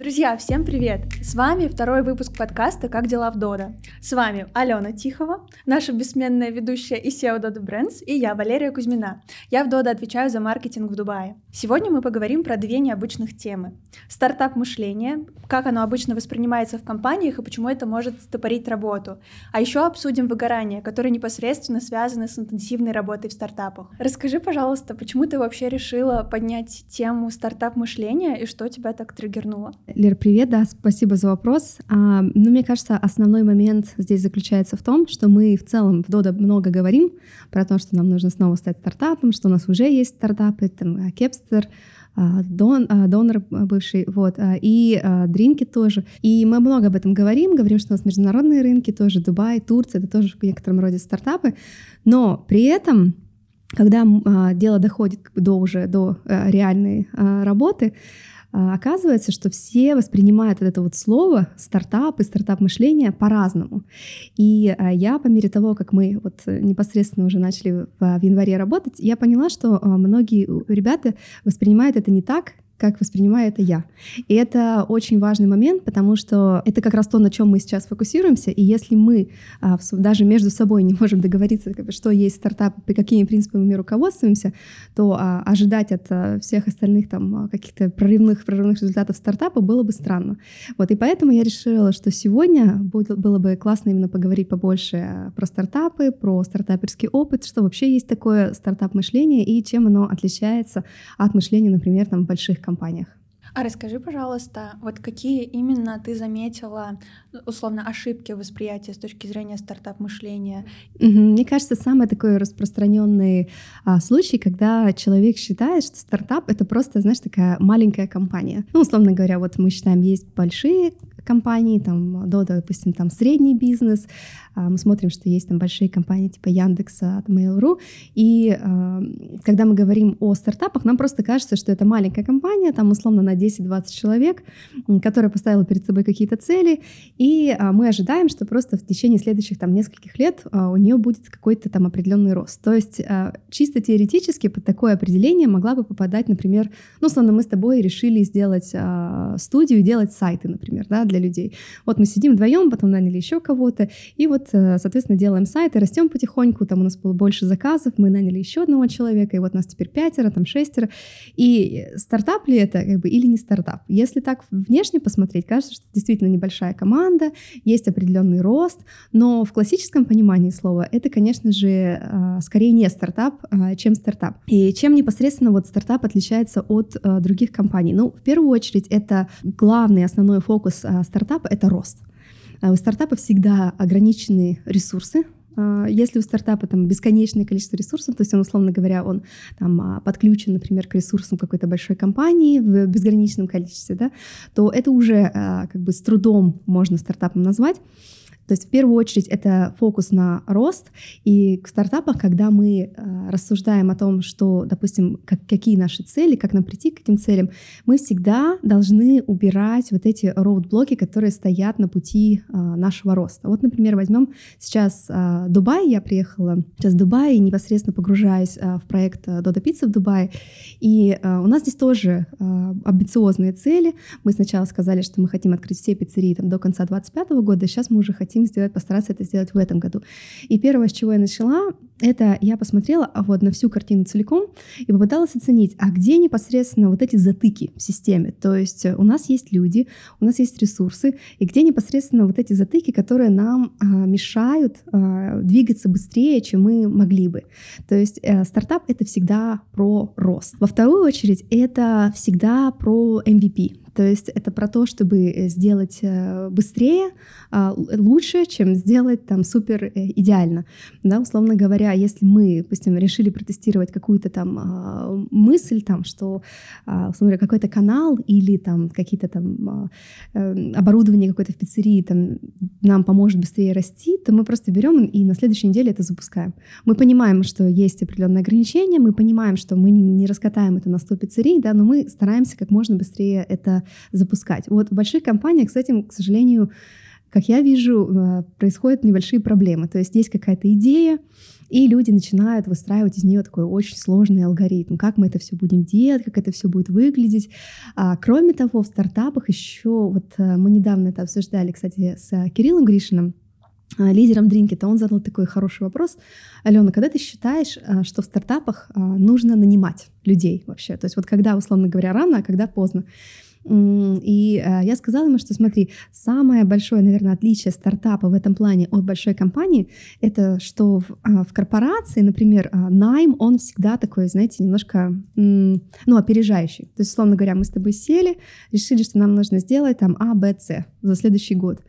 Друзья, всем привет! С вами второй выпуск подкаста «Как дела в Дода?». С вами Алена Тихова, наша бессменная ведущая и SEO Dodo Brands, и я, Валерия Кузьмина. Я в Дода отвечаю за маркетинг в Дубае. Сегодня мы поговорим про две необычных темы. Стартап-мышление, как оно обычно воспринимается в компаниях и почему это может стопорить работу. А еще обсудим выгорание, которое непосредственно связано с интенсивной работой в стартапах. Расскажи, пожалуйста, почему ты вообще решила поднять тему стартап-мышления и что тебя так триггернуло? Лер, привет, да, спасибо за вопрос. А, ну, мне кажется, основной момент здесь заключается в том, что мы в целом в Дода много говорим про то, что нам нужно снова стать стартапом, что у нас уже есть стартапы, там, Кепстер, а, Дон, а, донор бывший, вот, а, и Дринки тоже. И мы много об этом говорим, говорим, что у нас международные рынки тоже, Дубай, Турция, это тоже в некотором роде стартапы, но при этом когда дело доходит до уже до реальной работы, оказывается, что все воспринимают вот это вот слово стартап и стартап-мышление по-разному. И а, я по мере того, как мы вот непосредственно уже начали в январе работать, я поняла, что а, многие ребята воспринимают это не так, как воспринимаю это я. И это очень важный момент, потому что это как раз то, на чем мы сейчас фокусируемся. И если мы а, даже между собой не можем договориться, что есть стартап, по какими принципами мы руководствуемся, то а, ожидать от а, всех остальных там каких-то прорывных, прорывных результатов стартапа было бы странно. Вот, и поэтому я решила, что сегодня будет, было бы классно именно поговорить побольше про стартапы, про стартаперский опыт, что вообще есть такое стартап-мышление и чем оно отличается от мышления, например, там, больших компаний компаниях. А расскажи, пожалуйста, вот какие именно ты заметила, условно, ошибки восприятия с точки зрения стартап-мышления? Мне кажется, самый такой распространенный а, случай, когда человек считает, что стартап — это просто, знаешь, такая маленькая компания. Ну, условно говоря, вот мы считаем, есть большие компании, там, до, допустим, там средний бизнес, а, мы смотрим, что есть там большие компании типа Яндекса, Mail.ru, и а, когда мы говорим о стартапах, нам просто кажется, что это маленькая компания, там условно на 10-20 человек, которая поставила перед собой какие-то цели, и а, мы ожидаем, что просто в течение следующих там нескольких лет у нее будет какой-то там определенный рост. То есть чисто теоретически под такое определение могла бы попадать, например, ну, условно, мы с тобой решили сделать студию, делать сайты, например, да, для людей. Вот мы сидим вдвоем, потом наняли еще кого-то, и вот, э, соответственно, делаем сайты, растем потихоньку, там у нас было больше заказов, мы наняли еще одного человека, и вот нас теперь пятеро, там шестеро. И стартап ли это, как бы, или не стартап? Если так внешне посмотреть, кажется, что действительно небольшая команда, есть определенный рост, но в классическом понимании слова это, конечно же, э, скорее не стартап, а, чем стартап. И чем непосредственно вот стартап отличается от э, других компаний? Ну, в первую очередь, это главный основной фокус стартапа — это рост. А у стартапа всегда ограниченные ресурсы, а, если у стартапа там бесконечное количество ресурсов, то есть он, условно говоря, он там а, подключен, например, к ресурсам какой-то большой компании в безграничном количестве, да, то это уже как бы с трудом можно стартапом назвать. То есть в первую очередь это фокус на рост, и к стартапам, когда мы э, рассуждаем о том, что, допустим, как, какие наши цели, как нам прийти к этим целям, мы всегда должны убирать вот эти роудблоки, которые стоят на пути э, нашего роста. Вот, например, возьмем сейчас э, Дубай, я приехала сейчас в Дубай и непосредственно погружаюсь в проект Dodo Pizza в Дубае, и у нас здесь тоже амбициозные цели. Мы сначала сказали, что мы хотим открыть все пиццерии там, до конца 2025 года, сейчас мы уже хотим хотим сделать, постараться это сделать в этом году. И первое, с чего я начала, это я посмотрела а вот на всю картину целиком и попыталась оценить, а где непосредственно вот эти затыки в системе. То есть у нас есть люди, у нас есть ресурсы, и где непосредственно вот эти затыки, которые нам а, мешают а, двигаться быстрее, чем мы могли бы. То есть а, стартап — это всегда про рост. Во вторую очередь, это всегда про MVP. То есть это про то, чтобы сделать э, быстрее, а, лучше, чем сделать там супер э, идеально. Да, условно говоря, если мы, допустим, решили протестировать какую-то там а, мысль, там, что, а, условно говоря, какой-то канал или там какие-то там э, оборудование какое-то в пиццерии там, нам поможет быстрее расти, то мы просто берем и на следующей неделе это запускаем. Мы понимаем, что есть определенные ограничения, мы понимаем, что мы не раскатаем это на 100 пиццерий, да, но мы стараемся как можно быстрее это запускать. Вот в больших компаниях с этим, к сожалению, как я вижу, э, происходят небольшие проблемы. То есть есть какая-то идея, и люди начинают выстраивать из нее такой очень сложный алгоритм, как мы это все будем делать, как это все будет выглядеть. А, кроме того, в стартапах еще, вот э, мы недавно это обсуждали, кстати, с э, Кириллом Гришиным, лидером Дринки, то он задал такой хороший вопрос. Алена, когда ты считаешь, что в стартапах нужно нанимать людей вообще? То есть вот когда, условно говоря, рано, а когда поздно? И э, я сказала ему, что смотри, самое большое, наверное, отличие стартапа в этом плане от большой компании, это что в, а, в корпорации, например, а, найм, он всегда такой, знаете, немножко, ну, опережающий. То есть, условно говоря, мы с тобой сели, решили, что нам нужно сделать там А, Б, С за следующий год.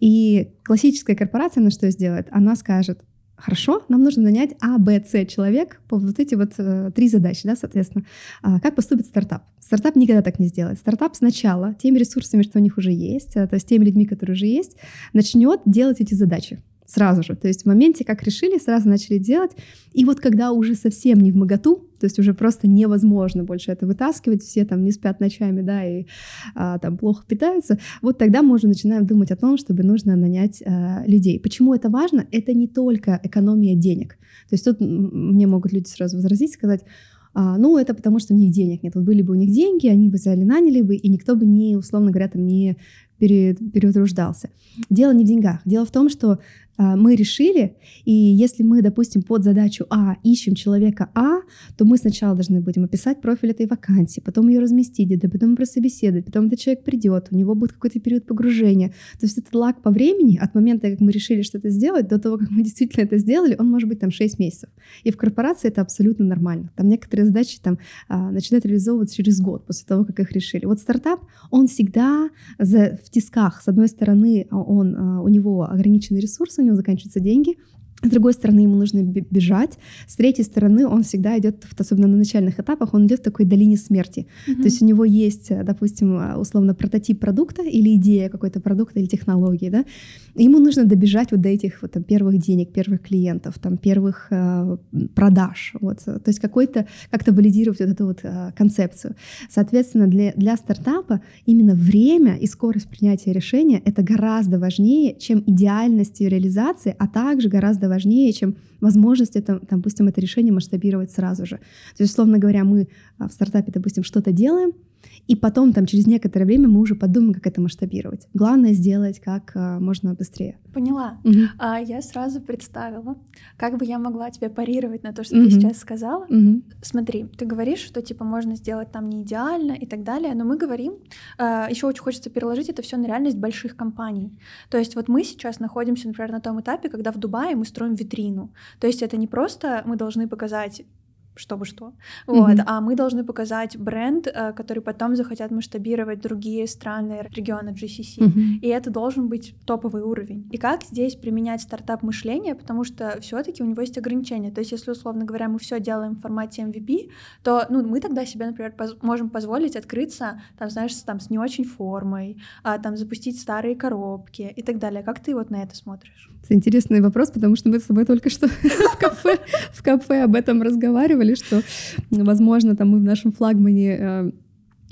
И классическая корпорация на что сделает? Она скажет, Хорошо, нам нужно нанять А, Б, С человек по вот эти вот э, три задачи, да, соответственно. А, как поступит стартап? Стартап никогда так не сделает. Стартап сначала теми ресурсами, что у них уже есть, э, то есть теми людьми, которые уже есть, начнет делать эти задачи сразу же. То есть в моменте, как решили, сразу начали делать. И вот когда уже совсем не в моготу, то есть уже просто невозможно больше это вытаскивать, все там не спят ночами, да, и а, там плохо питаются, вот тогда мы уже начинаем думать о том, чтобы нужно нанять а, людей. Почему это важно? Это не только экономия денег. То есть тут мне могут люди сразу возразить, сказать, а, ну, это потому, что у них денег нет. Вот были бы у них деньги, они бы взяли, наняли бы, и никто бы не, условно говоря, там не переутруждался. Дело не в деньгах. Дело в том, что мы решили, и если мы, допустим, под задачу А ищем человека А, то мы сначала должны будем описать профиль этой вакансии, потом ее разместить, да, потом прособеседовать, потом этот человек придет, у него будет какой-то период погружения. То есть этот лаг по времени от момента, как мы решили что-то сделать, до того, как мы действительно это сделали, он может быть там 6 месяцев. И в корпорации это абсолютно нормально. Там некоторые задачи там а, начинают реализовываться через год после того, как их решили. Вот стартап, он всегда в тисках. С одной стороны, он, а, у него ограниченный ресурс, него заканчиваются деньги, с другой стороны, ему нужно бежать. С третьей стороны, он всегда идет, особенно на начальных этапах, он идет в такой долине смерти. Mm-hmm. То есть у него есть, допустим, условно прототип продукта или идея какой-то продукта или технологии, да. Ему нужно добежать вот до этих вот, там, первых денег, первых клиентов, там, первых э, продаж. Вот. То есть какой-то, как-то валидировать вот эту вот э, концепцию. Соответственно, для, для стартапа именно время и скорость принятия решения — это гораздо важнее, чем идеальность ее реализации, а также гораздо важнее, чем возможность, это, допустим, это решение масштабировать сразу же. То есть, условно говоря, мы а, в стартапе, допустим, что-то делаем, и потом, там, через некоторое время мы уже подумаем, как это масштабировать. Главное сделать как а, можно быстрее. Поняла. Угу. А, я сразу представила, как бы я могла тебе парировать на то, что угу. ты сейчас сказала. Угу. Смотри, ты говоришь, что типа можно сделать там не идеально и так далее, но мы говорим, а, еще очень хочется переложить это все на реальность больших компаний. То есть вот мы сейчас находимся, например, на том этапе, когда в Дубае мы строим витрину. То есть это не просто мы должны показать чтобы что. Вот. Mm-hmm. А мы должны показать бренд, э, который потом захотят масштабировать другие страны региона GCC. Mm-hmm. И это должен быть топовый уровень. И как здесь применять стартап мышление, потому что все-таки у него есть ограничения. То есть, если условно говоря, мы все делаем в формате MVP, то ну, мы тогда себе, например, поз- можем позволить открыться, там, знаешь, с, там, с не очень формой, а, там, запустить старые коробки и так далее. Как ты вот на это смотришь? Это интересный вопрос, потому что мы с тобой только что в кафе об этом разговаривали, что, возможно, там мы в нашем флагмане э,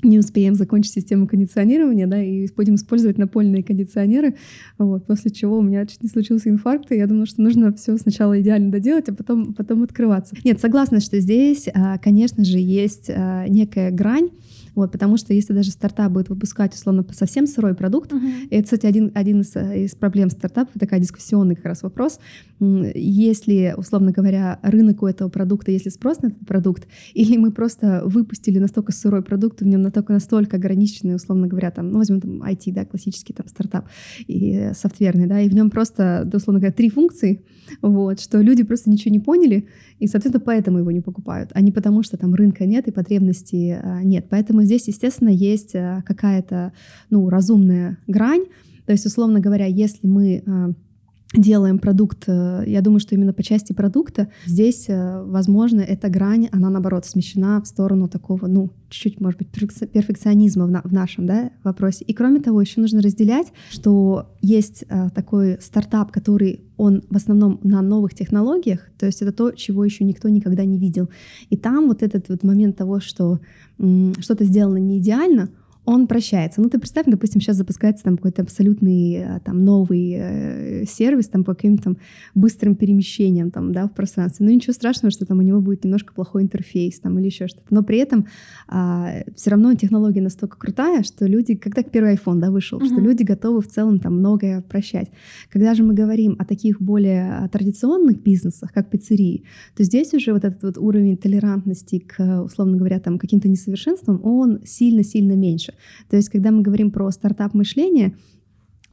не успеем закончить систему кондиционирования, да, и будем использовать напольные кондиционеры, вот, после чего у меня чуть не случился инфаркт, и я думаю, что нужно все сначала идеально доделать, а потом, потом открываться. Нет, согласна, что здесь, э, конечно же, есть э, некая грань, вот, потому что если даже стартап будет выпускать, условно, совсем сырой продукт, uh-huh. это, кстати, один, один из, э, из проблем стартапов, такая дискуссионный как раз вопрос, если, условно говоря, рынок у этого продукта, если спрос на этот продукт, или мы просто выпустили настолько сырой продукт, в нем настолько, настолько ограниченный, условно говоря, там, ну, возьмем там IT, да, классический там стартап, и софтверный, да, и в нем просто, да, условно говоря, три функции, вот, что люди просто ничего не поняли, и, соответственно, поэтому его не покупают, а не потому, что там рынка нет и потребностей а, нет. Поэтому здесь, естественно, есть а, какая-то, ну, разумная грань, то есть, условно говоря, если мы а, делаем продукт, э, я думаю, что именно по части продукта здесь, э, возможно, эта грань, она наоборот смещена в сторону такого, ну, чуть-чуть, может быть, перфекционизма в, на, в нашем да, вопросе. И кроме того, еще нужно разделять, что есть а, такой стартап, который он в основном на новых технологиях, то есть это то, чего еще никто никогда не видел. И там вот этот вот момент того, что что-то сделано не идеально, он прощается. Ну, ты представь, допустим, сейчас запускается там какой-то абсолютный э, там новый э, сервис там по каким-то там быстрым перемещениям там, да, в пространстве. Ну, ничего страшного, что там у него будет немножко плохой интерфейс там или еще что-то. Но при этом а, все равно технология настолько крутая, что люди, когда первый iPhone, да, вышел, mm-hmm. что люди готовы в целом там многое прощать. Когда же мы говорим о таких более традиционных бизнесах, как пиццерии, то здесь уже вот этот вот уровень толерантности к, условно говоря, там каким-то несовершенствам, он сильно-сильно меньше. То есть, когда мы говорим про стартап-мышление,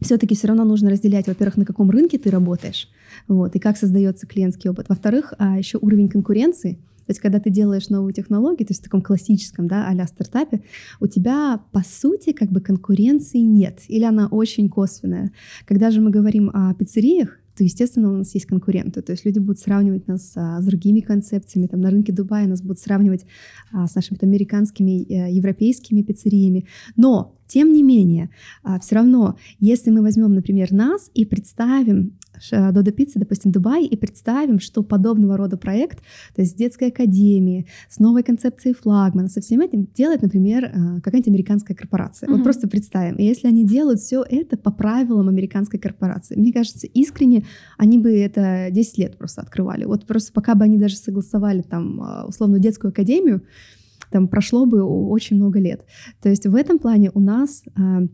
все-таки все равно нужно разделять, во-первых, на каком рынке ты работаешь, вот, и как создается клиентский опыт. Во-вторых, а еще уровень конкуренции. То есть, когда ты делаешь новую технологию, то есть в таком классическом, да, а стартапе, у тебя, по сути, как бы конкуренции нет, или она очень косвенная. Когда же мы говорим о пиццериях, то, естественно, у нас есть конкуренты. То есть люди будут сравнивать нас а, с другими концепциями. Там, на рынке Дубая нас будут сравнивать а, с нашими там, американскими, а, европейскими пиццериями. Но, тем не менее, а, все равно, если мы возьмем, например, нас и представим Додо Пиццы, допустим, Дубай, и представим, что подобного рода проект, то есть с детской академией, с новой концепцией флагмана, со всем этим делает, например, э, какая-нибудь американская корпорация. Mm-hmm. Вот просто представим. И если они делают все это по правилам американской корпорации, мне кажется, искренне они бы это 10 лет просто открывали. Вот просто пока бы они даже согласовали там э, условно детскую академию, там прошло бы очень много лет. То есть в этом плане у нас э,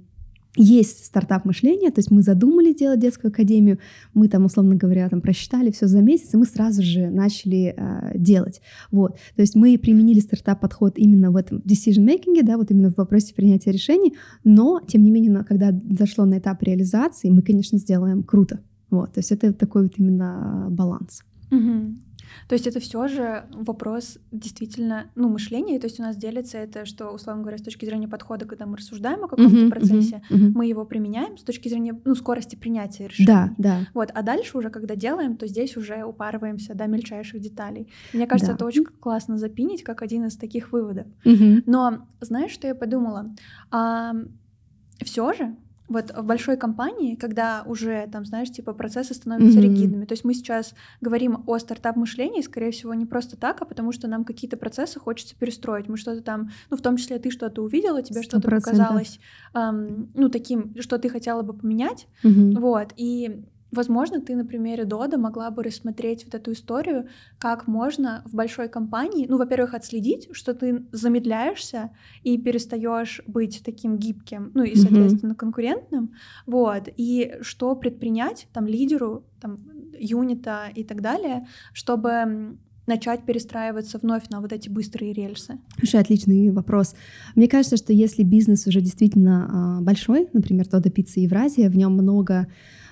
есть стартап мышление, то есть мы задумали делать детскую академию, мы там, условно говоря, там просчитали все за месяц, и мы сразу же начали э, делать. Вот. То есть мы применили стартап-подход именно в этом decision making, да, вот именно в вопросе принятия решений, но, тем не менее, когда зашло на этап реализации, мы, конечно, сделаем круто. Вот. То есть это такой вот именно баланс. Угу. То есть это все же вопрос действительно, ну, мышления. То есть у нас делится это, что, условно говоря, с точки зрения подхода, когда мы рассуждаем о каком-то uh-huh, процессе, uh-huh, uh-huh. мы его применяем с точки зрения, ну, скорости принятия решения. Да, да. Вот, а дальше уже, когда делаем, то здесь уже упарываемся до мельчайших деталей. Мне кажется, да. это очень классно запинить, как один из таких выводов. Uh-huh. Но знаешь, что я подумала? А, все же вот в большой компании, когда уже там, знаешь, типа процессы становятся mm-hmm. ригидными. То есть мы сейчас говорим о стартап-мышлении, скорее всего, не просто так, а потому что нам какие-то процессы хочется перестроить. Мы что-то там, ну, в том числе ты что-то увидела, тебе 100%. что-то показалось, эм, ну, таким, что ты хотела бы поменять. Mm-hmm. Вот. И Возможно, ты на примере Дода могла бы рассмотреть вот эту историю, как можно в большой компании, ну, во-первых, отследить, что ты замедляешься и перестаешь быть таким гибким, ну и, соответственно, mm-hmm. конкурентным, вот, и что предпринять там лидеру, там, юнита и так далее, чтобы начать перестраиваться вновь на вот эти быстрые рельсы? Слушай, отличный вопрос. Мне кажется, что если бизнес уже действительно а, большой, например, Дода Пицца Евразия, в нем много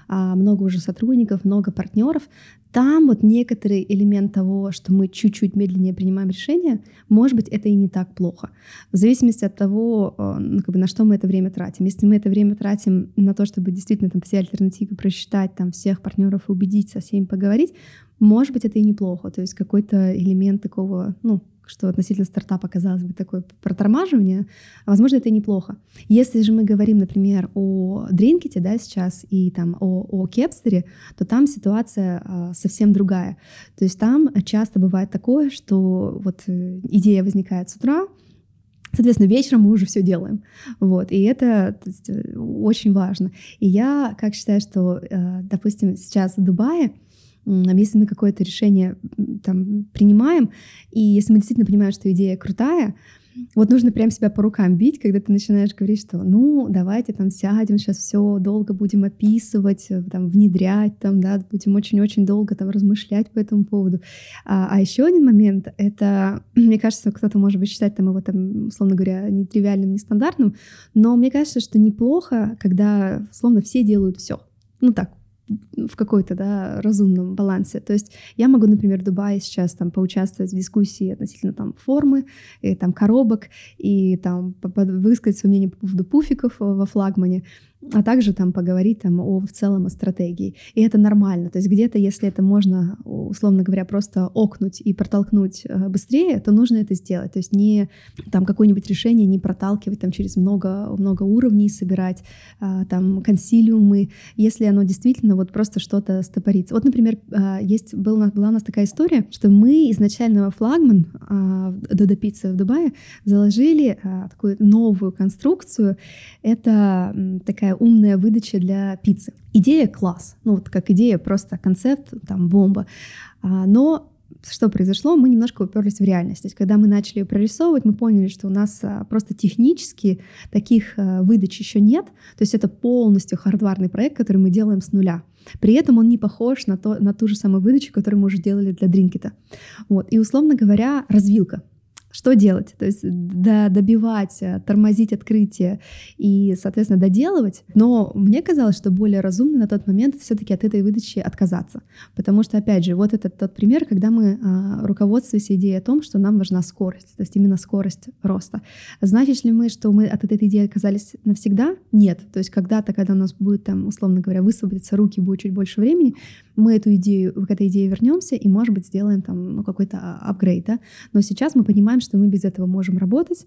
много уже сотрудников, много партнеров, там вот некоторый элемент того, что мы чуть-чуть медленнее принимаем решения, может быть, это и не так плохо. В зависимости от того, а, ну, как бы, на что мы это время тратим. Если мы это время тратим на то, чтобы действительно там все альтернативы просчитать, там всех партнеров убедить, со всеми поговорить, может быть, это и неплохо. То есть какой-то элемент такого, ну, что относительно стартапа, казалось бы, такое протормаживание, возможно, это неплохо. Если же мы говорим, например, о Дринкете, да, сейчас, и там о, о Кепстере, то там ситуация а, совсем другая. То есть там часто бывает такое, что вот э, идея возникает с утра, Соответственно, вечером мы уже все делаем. Вот. И это есть, э, очень важно. И я как считаю, что, э, допустим, сейчас в Дубае если мы какое-то решение там принимаем, и если мы действительно понимаем, что идея крутая, вот нужно прям себя по рукам бить, когда ты начинаешь говорить, что ну давайте там сядем, сейчас все долго будем описывать, э, там внедрять, там да, будем очень-очень долго там размышлять по этому поводу. А, а еще один момент, это мне кажется, кто-то может быть считать там его там условно говоря нетривиальным, нестандартным, но мне кажется, что неплохо, когда условно все делают все. Ну так, в какой-то да, разумном балансе. То есть я могу, например, в Дубае сейчас там поучаствовать в дискуссии относительно там формы, и, там коробок, и там высказать свое мнение по поводу пуфиков во флагмане. А также там поговорить там о в целом о стратегии. И это нормально. То есть где-то, если это можно, условно говоря, просто окнуть и протолкнуть э, быстрее, то нужно это сделать. То есть не там какое-нибудь решение не проталкивать там через много, много уровней, собирать а, там консилиумы, если оно действительно вот просто что-то стопорится. Вот, например, а, есть, был, была у нас такая история, что мы изначально флагман Додо Пицца в Дубае заложили такую новую конструкцию. Это такая умная выдача для пиццы. Идея класс, ну вот как идея, просто концепт, там бомба. А, но что произошло, мы немножко уперлись в реальность. То есть, когда мы начали ее прорисовывать, мы поняли, что у нас а, просто технически таких а, выдач еще нет. То есть это полностью хардварный проект, который мы делаем с нуля. При этом он не похож на, то, на ту же самую выдачу, которую мы уже делали для Дринкета. Вот. И, условно говоря, развилка что делать? То есть добивать, э, тормозить открытие и, соответственно, доделывать. Но мне казалось, что более разумно на тот момент все-таки от этой выдачи отказаться. Потому что, опять же, вот этот тот пример, когда мы а, руководствуемся идеей о том, что нам важна скорость, то есть именно скорость роста. Значит ли мы, что мы от этой идеи отказались навсегда? Нет. То есть когда-то, когда у нас будет, там, условно говоря, высвободиться руки, будет чуть больше времени, мы эту идею, к этой идее вернемся и, может быть, сделаем там ну, какой-то а, апгрейд. Да? Но сейчас мы понимаем, что мы без этого можем работать.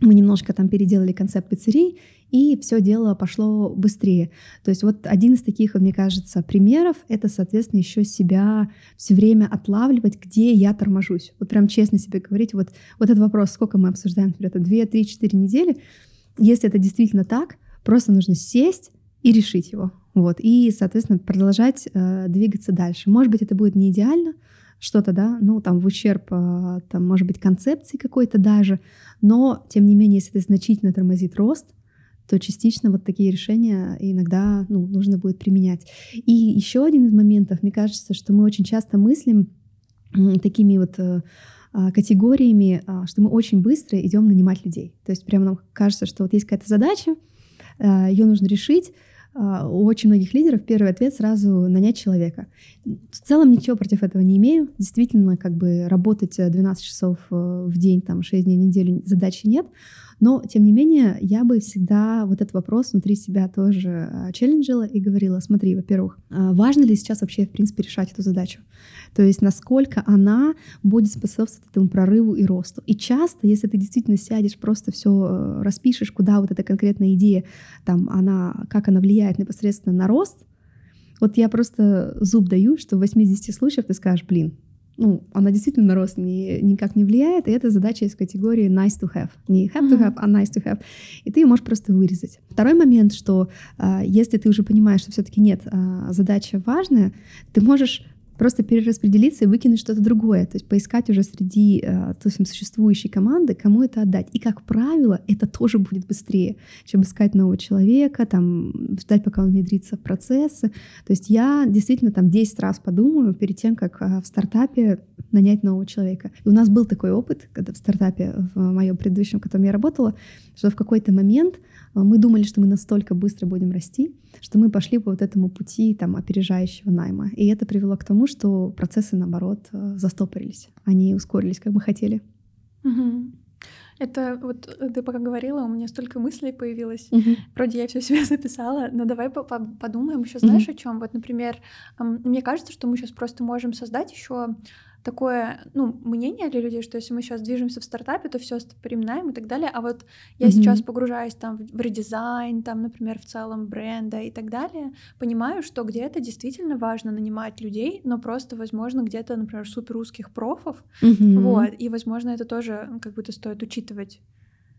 Мы немножко там переделали концепт пиццерий, и все дело пошло быстрее. То есть вот один из таких, мне кажется, примеров — это, соответственно, еще себя все время отлавливать, где я торможусь. Вот прям честно себе говорить, вот, вот этот вопрос, сколько мы обсуждаем, например, это 2, 3, 4 недели. Если это действительно так, просто нужно сесть и решить его. Вот, и, соответственно, продолжать э, двигаться дальше. Может быть, это будет не идеально, что-то, да, ну, там, в ущерб, э, там, может быть, концепции какой-то даже, но, тем не менее, если это значительно тормозит рост, то частично вот такие решения иногда ну, нужно будет применять. И еще один из моментов, мне кажется, что мы очень часто мыслим такими вот э, а, категориями, а, что мы очень быстро идем нанимать людей. То есть прямо нам кажется, что вот есть какая-то задача, э, ее нужно решить, у очень многих лидеров первый ответ сразу нанять человека. В целом ничего против этого не имею. Действительно, как бы работать 12 часов э, в день, там, 6 дней в неделю задачи нет. Но, тем не менее, я бы всегда вот этот вопрос внутри себя тоже а, челленджила и говорила, смотри, во-первых, а, важно ли сейчас вообще, в принципе, решать эту задачу? То есть насколько она будет способствовать этому прорыву и росту. И часто, если ты действительно сядешь, просто все э, распишешь, куда вот эта конкретная идея, там, она, как она влияет непосредственно на рост, вот я просто зуб даю, что в 80 случаях ты скажешь, блин, ну, она действительно на рост ни, никак не влияет, и это задача из категории nice to have. Не have to have, а nice to have. И ты ее можешь просто вырезать. Второй момент, что э, если ты уже понимаешь, что все-таки нет, э, задача важная, ты можешь просто перераспределиться и выкинуть что-то другое, то есть поискать уже среди э, то есть, существующей команды, кому это отдать. И, как правило, это тоже будет быстрее, чем искать нового человека, там, ждать, пока он внедрится в процессы. То есть я действительно там 10 раз подумаю перед тем, как э, в стартапе нанять нового человека. И у нас был такой опыт, когда в стартапе, в моем предыдущем, в котором я работала, что в какой-то момент мы думали, что мы настолько быстро будем расти, что мы пошли по вот этому пути там, опережающего найма. И это привело к тому, что процессы, наоборот, э, застопорились. Они ускорились, как мы хотели. Угу. Это вот э, ты пока говорила, у меня столько мыслей появилось. Угу. Вроде я все себе записала, но давай по -по подумаем еще, знаешь, угу. о чем? Вот, например, мне кажется, что мы сейчас просто можем создать еще такое, ну, мнение для людей, что если мы сейчас движемся в стартапе, то все стопорим найм и так далее. А вот я mm-hmm. сейчас погружаюсь там в редизайн, там, например, в целом бренда и так далее, понимаю, что где-то действительно важно нанимать людей, но просто, возможно, где-то, например, супер узких профов, mm-hmm. вот, и, возможно, это тоже как будто стоит учитывать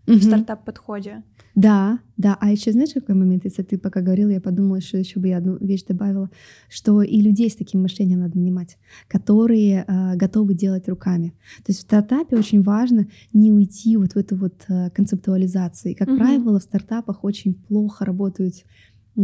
mm-hmm. в стартап-подходе. Да, да. А еще знаешь, какой момент, если ты пока говорила, я подумала, что еще бы я одну вещь добавила, что и людей с таким мышлением надо нанимать, которые э, готовы делать руками. То есть в стартапе очень важно не уйти вот в эту вот э, концептуализацию. И, как mm-hmm. правило, в стартапах очень плохо работают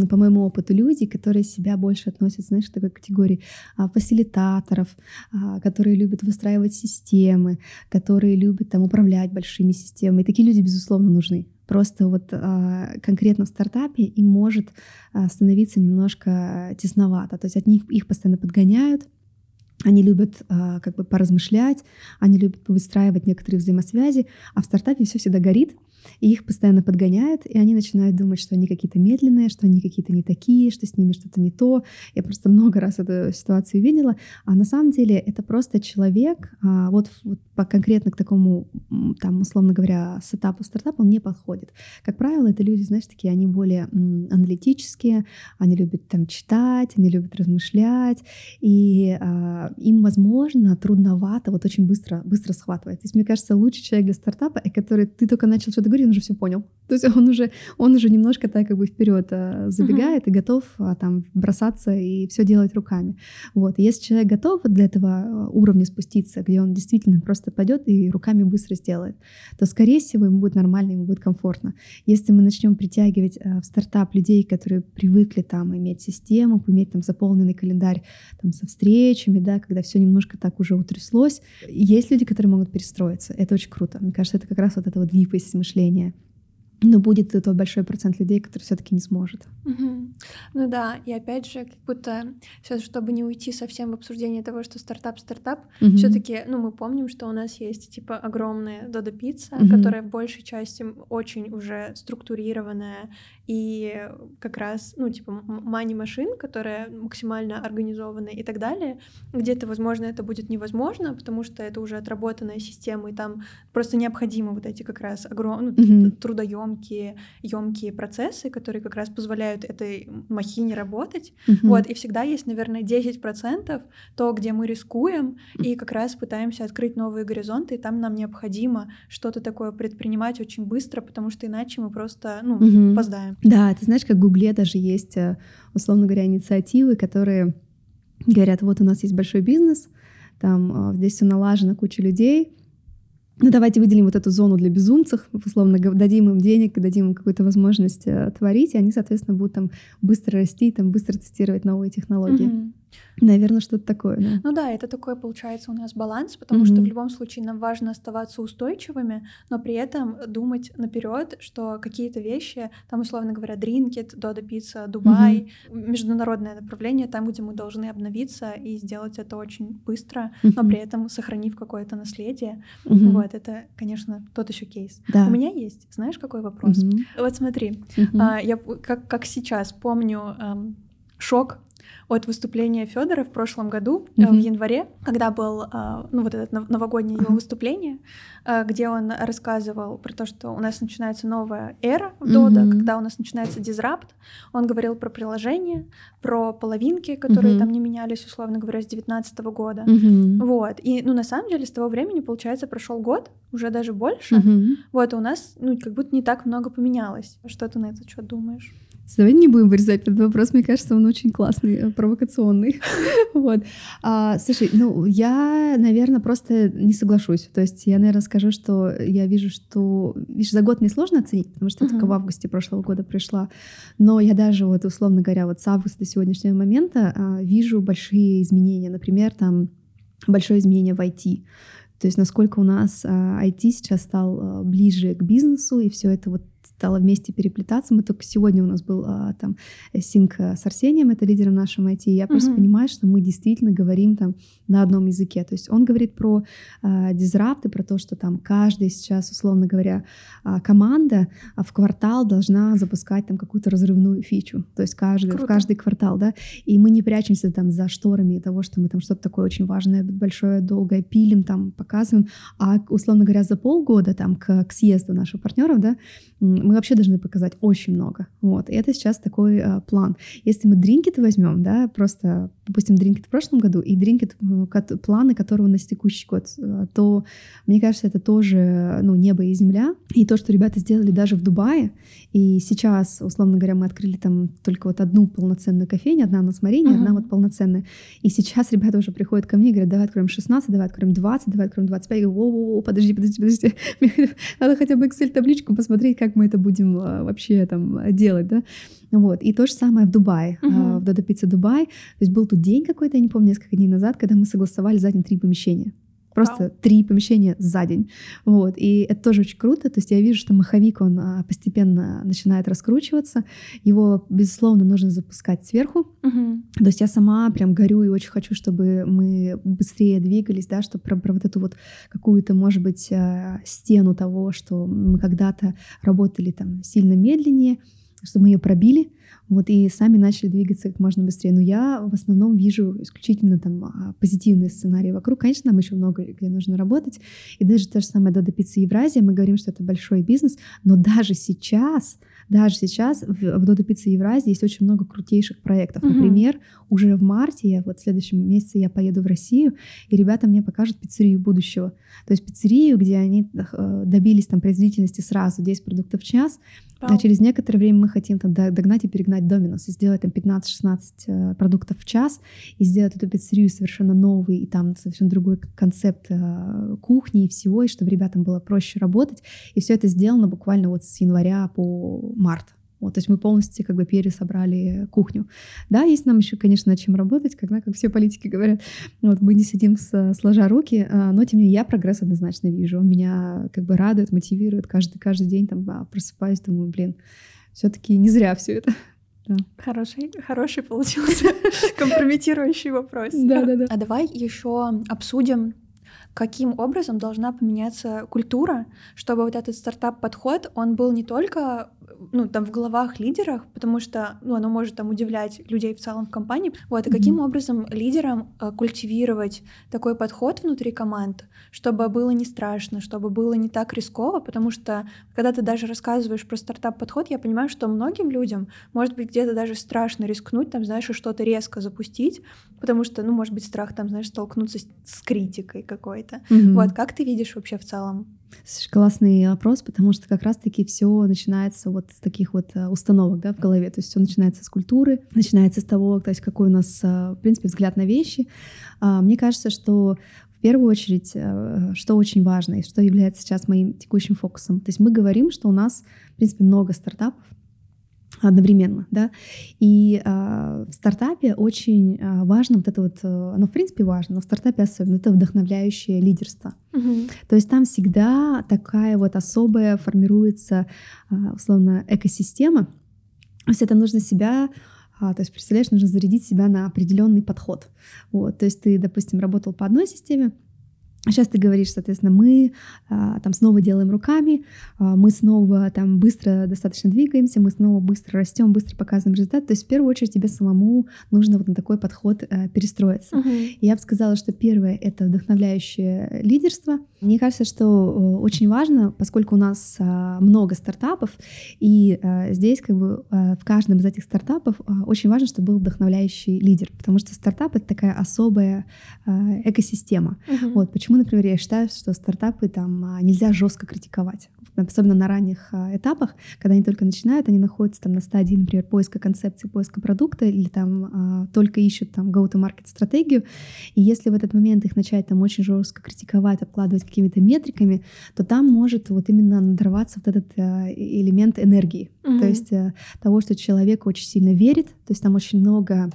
по моему опыту, люди, которые себя больше относят, знаешь, к такой категории а, фасилитаторов, а, которые любят выстраивать системы, которые любят там управлять большими системами. И такие люди, безусловно, нужны. Просто вот а, конкретно в стартапе им может а, становиться немножко тесновато. То есть от них их постоянно подгоняют, они любят а, как бы поразмышлять, они любят выстраивать некоторые взаимосвязи, а в стартапе все всегда горит, и их постоянно подгоняют, и они начинают думать, что они какие-то медленные, что они какие-то не такие, что с ними что-то не то. Я просто много раз эту ситуацию видела, а на самом деле это просто человек, а, вот, вот по конкретно к такому, там, условно говоря, сетапу стартапа он не подходит. Как правило, это люди, знаешь, такие, они более аналитические, они любят там читать, они любят размышлять, и а, им, возможно, трудновато вот очень быстро, быстро схватывать. То есть, мне кажется, лучший человек для стартапа, который ты только начал что-то говорить, он уже все понял. То есть он уже, он уже немножко так как бы вперед а, забегает uh-huh. и готов а, там бросаться и все делать руками. Вот. И если человек готов для этого а, уровня спуститься, где он действительно просто пойдет и руками быстро сделает, то, скорее всего, ему будет нормально, ему будет комфортно. Если мы начнем притягивать а, в стартап людей, которые привыкли там иметь систему, иметь там заполненный календарь там со встречами, да, когда все немножко так уже утряслось, есть люди, которые могут перестроиться. Это очень круто. Мне кажется, это как раз вот это вот гибкость мышления но будет тот большой процент людей, который все-таки не сможет. Угу. Ну да, и опять же, как будто сейчас, чтобы не уйти совсем в обсуждение того, что стартап стартап, угу. все-таки, ну мы помним, что у нас есть типа огромная Додо пицца, угу. которая в большей части очень уже структурированная и как раз, ну типа мани машин, которая максимально организованная и так далее. Где-то, возможно, это будет невозможно, потому что это уже отработанная система, и там просто необходимы вот эти как раз огромные ну, угу. трудоемкие емкие, процессы, которые как раз позволяют этой махине работать. Uh-huh. Вот, и всегда есть, наверное, 10% то, где мы рискуем, и как раз пытаемся открыть новые горизонты, и там нам необходимо что-то такое предпринимать очень быстро, потому что иначе мы просто, ну, uh-huh. опоздаем. Да, ты знаешь, как в Гугле даже есть, э, условно говоря, инициативы, которые говорят, вот у нас есть большой бизнес, там э, здесь все налажено, куча людей, ну давайте выделим вот эту зону для безумцев, условно дадим им денег, дадим им какую-то возможность э, творить, и они, соответственно, будут там быстро расти, там быстро тестировать новые технологии. Mm-hmm. Наверное, что-то такое. Да. Ну да, это такой получается у нас баланс, потому mm-hmm. что в любом случае нам важно оставаться устойчивыми, но при этом думать наперед, что какие-то вещи, там условно говоря, Дринкет, Додо Пицца, Дубай, mm-hmm. международное направление, там, где мы должны обновиться и сделать это очень быстро, mm-hmm. но при этом сохранив какое-то наследие. Mm-hmm. Вот это, конечно, тот еще кейс. Да. У меня есть, знаешь, какой вопрос? Mm-hmm. Вот смотри, mm-hmm. а, я как как сейчас помню. Шок от выступления Федора в прошлом году, mm-hmm. в январе, когда был а, ну, вот это новогоднее его выступление, а, где он рассказывал про то, что у нас начинается новая эра в Дода, mm-hmm. когда у нас начинается дизрапт. Он говорил про приложения, про половинки, которые mm-hmm. там не менялись, условно говоря, с 2019 года. Mm-hmm. Вот. И, ну, на самом деле, с того времени, получается, прошел год, уже даже больше. Mm-hmm. Вот, и у нас, ну, как будто не так много поменялось. Что ты на это что думаешь? Давай не будем вырезать этот вопрос, мне кажется, он очень классный, э, провокационный. вот. А, слушай, ну, я, наверное, просто не соглашусь. То есть я, наверное, скажу, что я вижу, что... Видишь, за год мне сложно оценить, потому что uh-huh. только в августе прошлого года пришла. Но я даже, вот, условно говоря, вот с августа до сегодняшнего момента а, вижу большие изменения. Например, там большое изменение в IT. То есть насколько у нас а, IT сейчас стал а, ближе к бизнесу, и все это вот стало вместе переплетаться. Мы только сегодня у нас был а, там синк с Арсением, это лидером нашего IT, и я просто понимаю, что мы действительно говорим там на одном языке. То есть он говорит про а, дизрапты, про то, что там каждый сейчас, условно говоря, а, команда а, в квартал должна запускать там какую-то разрывную фичу. То есть каждый, в каждый квартал, да. И мы не прячемся там за шторами того, что мы там что-то такое очень важное, большое, долгое пилим, там показываем, а условно говоря, за полгода там к, к съезду наших партнеров, да, мы вообще должны показать очень много. Вот. И это сейчас такой э, план. Если мы дринкет возьмем, да, просто, допустим, дринкет в прошлом году и дринкет э, планы, которые у нас текущий год, э, то, мне кажется, это тоже ну, небо и земля. И то, что ребята сделали даже в Дубае, и сейчас, условно говоря, мы открыли там только вот одну полноценную кофейню, одна на Смарине, uh-huh. одна вот полноценная. И сейчас ребята уже приходят ко мне и говорят, давай откроем 16, давай откроем 20, давай откроем 25. Я говорю, о, подожди, подожди, подожди. Надо хотя бы Excel-табличку посмотреть, как мы это будем а, вообще там делать, да. Вот. И то же самое в Дубае, uh-huh. в Додо Пицца Дубай. То есть был тут день какой-то, я не помню, несколько дней назад, когда мы согласовали за день три помещения. Просто Вау. три помещения за день. Вот. И это тоже очень круто. То есть я вижу, что маховик, он а, постепенно начинает раскручиваться. Его, безусловно, нужно запускать сверху. Мгм. То есть я сама прям горю и очень хочу, чтобы мы быстрее двигались, да, чтобы про, про вот эту вот какую-то, может быть, а, стену того, что мы когда-то работали там сильно медленнее, чтобы мы ее пробили, вот, и сами начали двигаться как можно быстрее. Но я в основном вижу исключительно там а, позитивные сценарии вокруг. Конечно, нам еще много где нужно работать. И даже то же самое Дода Пицца Евразия, мы говорим, что это большой бизнес, но даже сейчас, даже сейчас в, в Дода Пицца Евразии есть очень много крутейших проектов. Мгм. Например, уже в марте, я вот в следующем месяце я поеду в Россию, и ребята мне покажут пиццерию будущего. То есть пиццерию, где они э, добились там производительности сразу 10 продуктов в час, а Вау. через некоторое время мы хотим там до- догнать и перегнать Доминос и сделать там 15-16 э, продуктов в час и сделать эту пиццерию совершенно новый и там совершенно другой концепт э, кухни и всего, и чтобы ребятам было проще работать. И все это сделано буквально вот с января по март. Вот, то есть мы полностью как бы пересобрали кухню. Да, есть нам еще, конечно, над чем работать, когда, как все политики говорят, вот мы не сидим с- сложа руки, а, но тем не менее я прогресс однозначно вижу. Он меня как бы радует, мотивирует каждый, каждый день, там, а, просыпаюсь, думаю, блин, все-таки не зря все это. Хороший, хороший получился компрометирующий вопрос. Да-да-да. А давай еще обсудим, каким образом должна поменяться культура, чтобы вот этот стартап-подход, он был не только ну, там, в головах лидерах, потому что ну, оно может там удивлять людей в целом в компании. Вот, и каким Мгм. образом лидерам э, культивировать такой подход внутри команд, чтобы было не страшно, чтобы было не так рисково, потому что когда ты даже рассказываешь про стартап-подход, я понимаю, что многим людям, может быть, где-то даже страшно рискнуть, там, знаешь, что-то резко запустить, потому что, ну, может быть, страх, там, знаешь, столкнуться с, с критикой какой-то. Мгм. Вот, как ты видишь вообще в целом? Классный вопрос, потому что как раз-таки все начинается вот с таких вот э, установок да, в голове. То есть все начинается с культуры, начинается с того, то есть какой у нас, э, в принципе, взгляд на вещи. А, Мне кажется, что в первую очередь, э, что очень важно и что является сейчас моим текущим фокусом. То есть мы говорим, что у нас, в принципе, много стартапов, одновременно, да, и а, в стартапе очень а, важно вот это вот, э, оно в принципе важно, но в стартапе особенно это вдохновляющее лидерство. То есть там всегда такая вот особая формируется, а, условно, экосистема. То есть это нужно себя а, то есть, представляешь, нужно зарядить себя на определенный подход. Вот, то есть ты, допустим, работал по одной системе, сейчас ты говоришь, соответственно, мы а, там снова делаем руками, а, мы снова там быстро достаточно двигаемся, мы снова быстро растем, быстро показываем результат. То есть в первую очередь тебе самому нужно вот на такой подход э, перестроиться. И Я бы сказала, что первое — это вдохновляющее лидерство. Мне кажется, что э, очень важно, поскольку у нас а, много стартапов, и а, здесь как бы а, в каждом из этих стартапов а, очень важно, чтобы был вдохновляющий лидер, потому что стартап — это такая особая а, экосистема. Вот почему, например, я считаю, что стартапы там а, нельзя жестко критиковать. Особенно на ранних а, этапах, когда они только начинают, они находятся там на стадии, например, поиска концепции, поиска продукта, или там а, только ищут там go-to-market стратегию. И если в этот момент их начать там очень жестко критиковать, обкладывать какими-то метриками, то там может вот именно надорваться вот этот элемент энергии. Мгм. То есть а, того, что человек очень сильно верит, то есть там очень много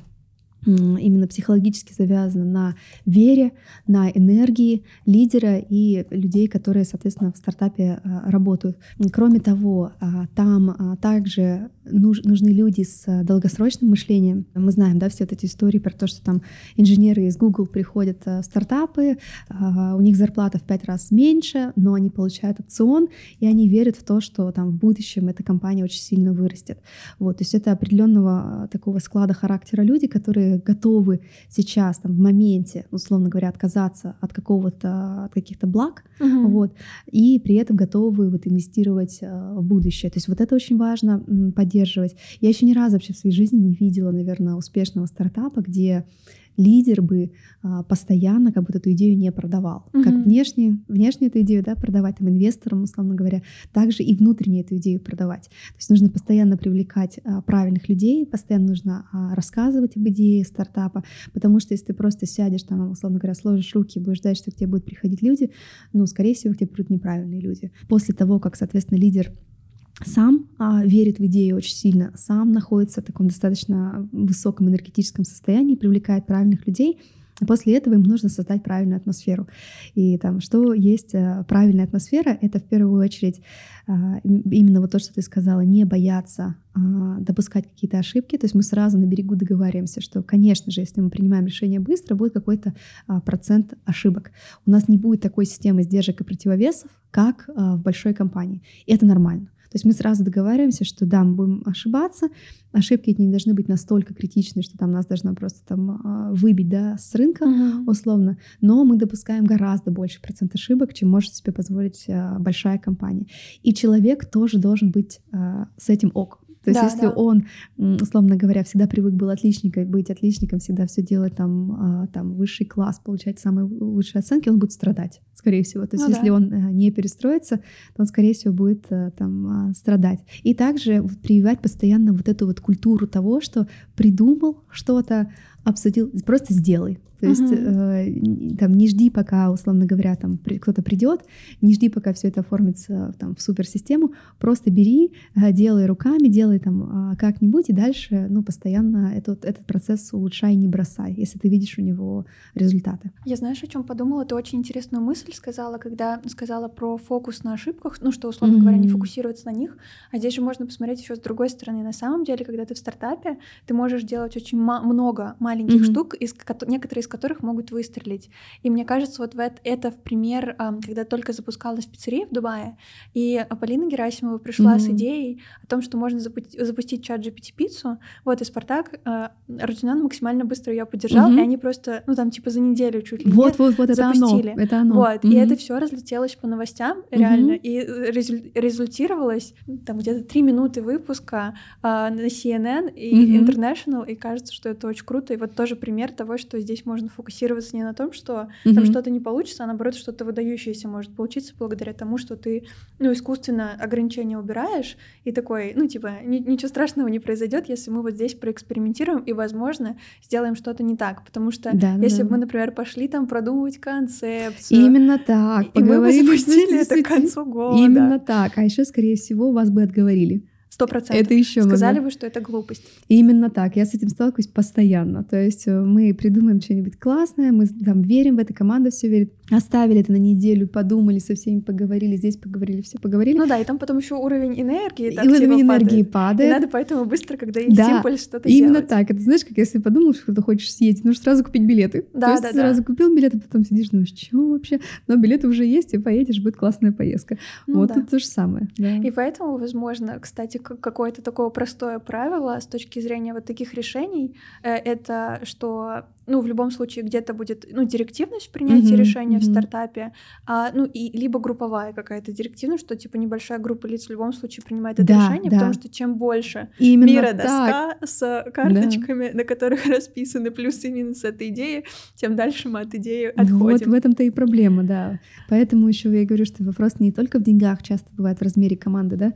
именно психологически завязано на вере, на энергии лидера и людей, которые, соответственно, в стартапе а, работают. Кроме того, а, там а, также нуж- нужны люди с а, долгосрочным мышлением. Мы знаем, да, все вот эти истории про то, что там инженеры из Google приходят а, в стартапы, а, у них зарплата в пять раз меньше, но они получают опцион, и они верят в то, что там в будущем эта компания очень сильно вырастет. Вот, то есть это определенного такого склада характера люди, которые готовы сейчас, там, в моменте, условно говоря, отказаться от какого-то, от каких-то благ, Мгм. вот, и при этом готовы вот инвестировать а, в будущее. То есть вот это очень важно поддерживать. Я еще ни разу вообще в своей жизни не видела, наверное, успешного стартапа, где лидер бы а, постоянно как бы эту идею не продавал. Как Мгм. внешне, внешне эту идею да, продавать там, инвесторам, условно говоря, также и внутренне эту идею продавать. То есть нужно постоянно привлекать а, правильных людей, постоянно нужно а, рассказывать об идее стартапа, потому что если ты просто сядешь там, условно говоря, сложишь руки и будешь ждать, что к тебе будут приходить люди, ну, скорее всего, к тебе придут неправильные люди. После того, как, соответственно, лидер сам а, верит в идею очень сильно, сам находится в таком достаточно высоком энергетическом состоянии, привлекает правильных людей, После этого им нужно создать правильную атмосферу. И там, что есть э, правильная атмосфера, это в первую очередь а, именно вот то, что ты сказала, не бояться а, допускать какие-то ошибки. То есть мы сразу на берегу договариваемся, что, конечно же, если мы принимаем решение быстро, будет какой-то а, процент ошибок. У нас не будет такой системы сдержек и противовесов, как в большой компании. И это нормально. То есть мы сразу договариваемся, что да, мы будем ошибаться, ошибки эти не должны быть настолько критичны, что там нас должно просто там а, выбить да, с рынка uh-huh. условно, но мы допускаем гораздо больше процент ошибок, чем может себе позволить а, большая компания. И человек тоже должен быть а, с этим ок. То есть, да, если да. он, условно говоря, всегда привык был отличником, быть отличником, всегда все делать там, а, там высший класс, получать самые лучшие оценки, он будет страдать, скорее всего. То есть, ну, если да. он э, не перестроится, то он, скорее всего, будет э, там а, страдать. И также прививать постоянно вот эту вот культуру того, что придумал что-то, обсудил, просто сделай. То есть э, там не жди, пока, условно говоря, там при, кто-то придет, не жди, пока все это оформится там в суперсистему, просто бери, э, делай руками, делай там э, как-нибудь, и дальше, ну, постоянно этот, этот процесс улучшай, не бросай, если ты видишь у него результаты. Я знаешь, о чем подумала? Ты очень интересную мысль сказала, когда сказала про фокус на ошибках, ну, что, условно uh-huh. говоря, не фокусироваться на них, а здесь же можно посмотреть еще с другой стороны. На самом деле, когда ты в стартапе, ты можешь делать очень много маленьких uh-huh. штук, из, некоторые из которых могут выстрелить. И мне кажется, вот в это, это в пример, когда только запускалась пиццерия в Дубае, и Полина Герасимова пришла mm-hmm. с идеей о том, что можно запу- запустить чат GPT-пиццу, вот, и Спартак, э, Рутинан максимально быстро ее поддержал, mm-hmm. и они просто, ну, там, типа, за неделю чуть ли вот, вот, вот, это запустили. Оно, это оно. Вот, mm-hmm. и это все разлетелось по новостям, реально, mm-hmm. и э, резуль- результировалось, там, где-то три минуты выпуска э, на CNN и mm-hmm. International, и кажется, что это очень круто, и вот тоже пример того, что здесь можно фокусироваться не на том, что mm-hmm. там что-то не получится, а наоборот, что-то выдающееся может получиться благодаря тому, что ты, ну, искусственно ограничения убираешь, и такой, ну, типа, ничего страшного не произойдет, если мы вот здесь проэкспериментируем и, возможно, сделаем что-то не так. Потому что да, если да. бы мы, например, пошли там продумывать концепцию. Именно так. И мы бы запустили это к концу года. Именно так. А еще, скорее всего, вас бы отговорили. Сто процентов. Это еще Сказали бы, что это глупость. Именно так. Я с этим сталкиваюсь постоянно. То есть э, мы придумаем что-нибудь классное, мы там верим в это, команда все верит. Оставили это на неделю, подумали, со всеми поговорили, здесь поговорили, все поговорили. Ну да, и там потом еще уровень энергии так и уровень типа энергии падает. падает. И надо поэтому быстро, когда есть да, импульс, что-то именно делать. так. Это знаешь, как если подумал, что ты хочешь съесть, нужно сразу купить билеты. Да, То есть да, ты да. сразу купил билеты, потом сидишь, думаешь, что вообще? Но билеты уже есть, и поедешь, будет классная поездка. Ну, вот да. это то же самое. Да. И поэтому, возможно, кстати, какое-то такое простое правило с точки зрения вот таких решений, э, это что ну, в любом случае, где-то будет, ну, директивность в принятии mm-hmm, решения mm-hmm. в стартапе, а, ну, и либо групповая какая-то директивность, что, типа, небольшая группа лиц в любом случае принимает это да, решение, да. потому что чем больше Именно мира доска с карточками, да. на которых расписаны плюсы и минусы этой идеи, тем дальше мы от идеи отходим. Вот в этом-то и проблема, да. Поэтому еще я говорю, что вопрос не только в деньгах, часто бывает в размере команды, да,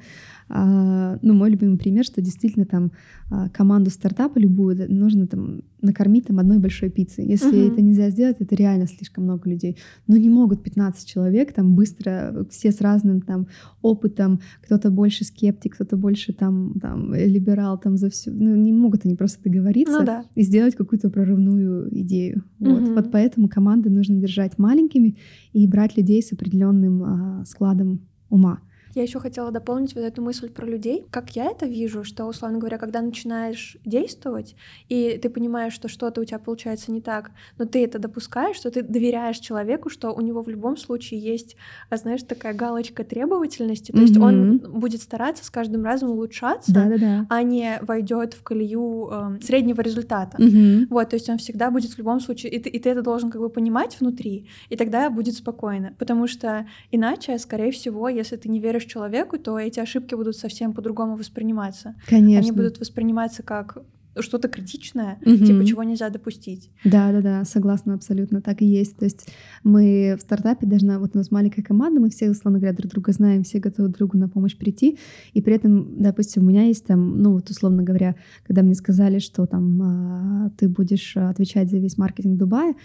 а, ну, мой любимый пример, что действительно там а, команду стартапа любую нужно там накормить там одной большой пиццей. Если uh-huh. это нельзя сделать, это реально слишком много людей. Но не могут 15 человек там быстро, все с разным там опытом, кто-то больше скептик, кто-то больше там, там либерал там за все. Ну, не могут они просто договориться ну, да. и сделать какую-то прорывную идею. Uh-huh. Вот. вот поэтому команды нужно держать маленькими и брать людей с определенным а, складом ума. Я еще хотела дополнить вот эту мысль про людей. Как я это вижу, что, условно говоря, когда начинаешь действовать, и ты понимаешь, что что-то у тебя получается не так, но ты это допускаешь, что ты доверяешь человеку, что у него в любом случае есть, а, знаешь, такая галочка требовательности, то mm-hmm. есть он будет стараться с каждым разом улучшаться, Да-да-да. а не войдет в колею э, среднего результата. Mm-hmm. Вот, то есть он всегда будет в любом случае, и ты, и ты это должен как бы понимать внутри, и тогда будет спокойно, потому что иначе, скорее всего, если ты не веришь помогаешь человеку, то эти ошибки будут совсем по-другому восприниматься. Конечно. Они будут восприниматься как что-то критичное, угу. типа чего нельзя допустить. Да, да, да, согласна абсолютно, так и есть. То есть мы в стартапе должна, вот у нас маленькая команда, мы все, условно говоря, друг друга знаем, все готовы друг другу на помощь прийти, и при этом, допустим, у меня есть там, ну вот условно говоря, когда мне сказали, что там а, ты будешь отвечать за весь маркетинг Дубая,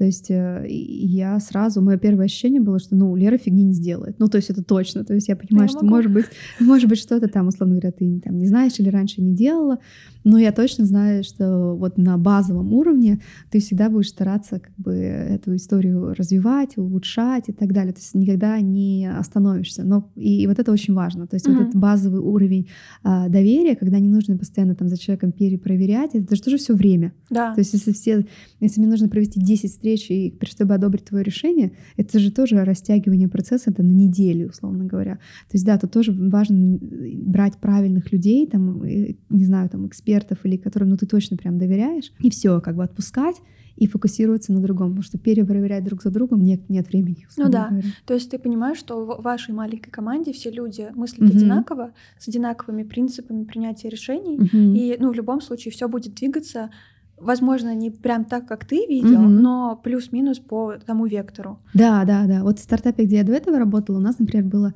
то есть э, я сразу, мое первое ощущение было, что, ну, Лера фигни не сделает. Ну, то есть это точно. То есть я понимаю, я что, могу. может быть, может быть, что-то там, условно говоря, ты там не знаешь или раньше не делала, но я точно точно знаю, что вот на базовом уровне ты всегда будешь стараться как бы эту историю развивать, улучшать и так далее. То есть никогда не остановишься. Но и, и вот это очень важно. То есть mm-hmm. вот этот базовый уровень а, доверия, когда не нужно постоянно там за человеком перепроверять, это же тоже все время. Да. То есть если все, если мне нужно провести 10 встреч, и, чтобы одобрить твое решение, это же тоже растягивание процесса, это на неделю, условно говоря. То есть да, тут тоже важно брать правильных людей, там, не знаю, там, экспертов или которым, ну, ты точно прям доверяешь, и все, как бы отпускать и фокусироваться на другом, потому что перепроверять друг за другом нет, нет времени. Ну да, говоря. то есть ты понимаешь, что в вашей маленькой команде все люди мыслят mm-hmm. одинаково, с одинаковыми принципами принятия решений, mm-hmm. и, ну, в любом случае все будет двигаться возможно, не прям так, как ты видел, mm-hmm. но плюс-минус по тому вектору. Да, да, да. Вот в стартапе, где я до этого работала, у нас, например, было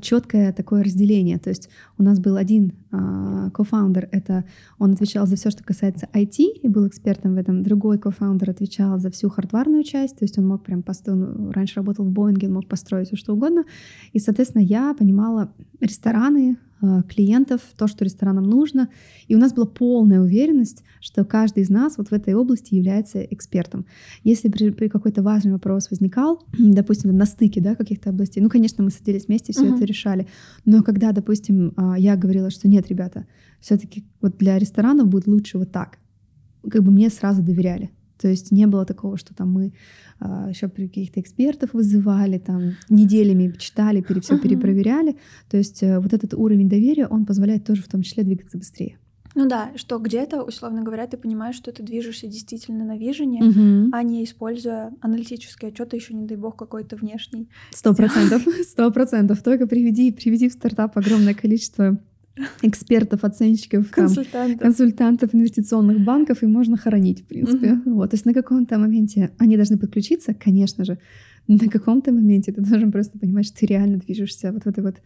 четкое такое разделение. То есть у нас был один а, кофаундер, это он отвечал за все, что касается IT, и был экспертом в этом. Другой кофаундер отвечал за всю хардварную часть, то есть он мог прям построить, он раньше работал в Боинге, он мог построить все что угодно. И, соответственно, я понимала рестораны, Э, клиентов, то, что ресторанам нужно. И у нас была полная уверенность, что каждый из нас вот в этой области является экспертом. Если при, при какой-то важный вопрос возникал, допустим, на стыке да, каких-то областей, ну, конечно, мы садились вместе, все. Это решали. Но когда, допустим, а, я говорила, что нет, ребята, все-таки вот для ресторанов будет лучше вот так, как бы мне сразу доверяли. То есть не было такого, что там мы а, еще каких-то экспертов вызывали, там неделями читали, пере, все uh-huh. перепроверяли. То есть э, вот этот уровень доверия, он позволяет тоже в том числе двигаться быстрее. Ну да, что где-то, условно говоря, ты понимаешь, что ты движешься действительно на вижене, угу. а не используя аналитический отчет, еще, не дай бог, какой-то внешний. Сто процентов, сто процентов. Только приведи, приведи в стартап огромное количество экспертов, оценщиков, консультантов. Там, консультантов инвестиционных банков, и можно хоронить, в принципе. Угу. Вот, то есть на каком-то моменте они должны подключиться, конечно же, на каком-то моменте ты должен просто понимать, что ты реально движешься вот в этой вот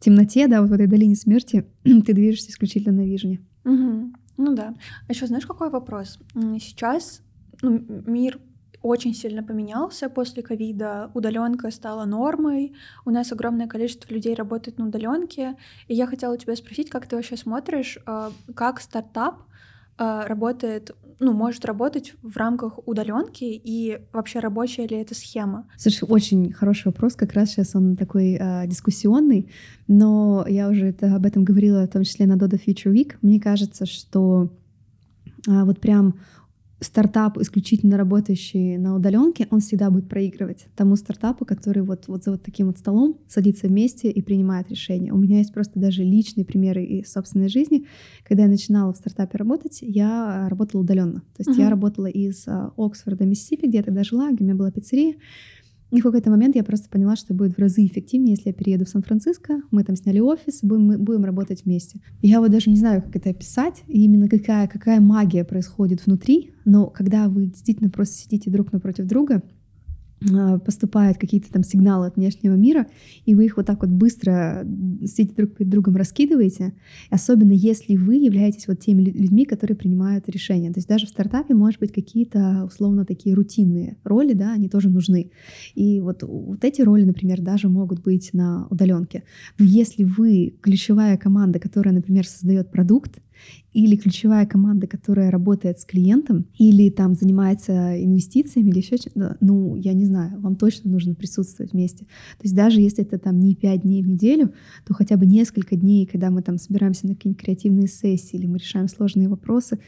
темноте, да, вот в этой долине смерти, ты движешься исключительно на вижне. Угу. Ну да. А еще знаешь, какой вопрос? Сейчас ну, мир очень сильно поменялся после ковида. Удаленка стала нормой. У нас огромное количество людей работает на удаленке. И я хотела тебя спросить, как ты вообще смотришь, а, как стартап работает, ну, может работать в рамках удаленки и вообще рабочая ли эта схема? Слушай, очень хороший вопрос, как раз сейчас он такой э, дискуссионный, но я уже это, об этом говорила, в том числе на Dodo Future Week. Мне кажется, что э, вот прям стартап, исключительно работающий на удаленке, он всегда будет проигрывать тому стартапу, который вот, вот за вот таким вот столом садится вместе и принимает решения. У меня есть просто даже личные примеры из собственной жизни. Когда я начинала в стартапе работать, я работала удаленно. То есть uh-huh. я работала из а, Оксфорда, Миссисипи, где я тогда жила, где у меня была пиццерия. И в какой-то момент я просто поняла, что будет в разы эффективнее, если я перееду в Сан-Франциско, мы там сняли офис, будем, мы будем работать вместе. Я вот даже не знаю, как это описать, и именно какая, какая магия происходит внутри, но когда вы действительно просто сидите друг напротив друга, поступают какие-то там сигналы от внешнего мира, и вы их вот так вот быстро сидите друг перед другом раскидываете, особенно если вы являетесь вот теми людьми, которые принимают решения. То есть даже в стартапе может быть какие-то условно такие рутинные роли, да, они тоже нужны. И вот, вот эти роли, например, даже могут быть на удаленке. Но если вы ключевая команда, которая, например, создает продукт, или ключевая команда, которая работает с клиентом, или там занимается инвестициями, или еще что-то, ну, я не знаю, вам точно нужно присутствовать вместе. То есть даже если это там не пять дней в неделю, то хотя бы несколько дней, когда мы там собираемся на какие-нибудь креативные сессии, или мы решаем сложные вопросы,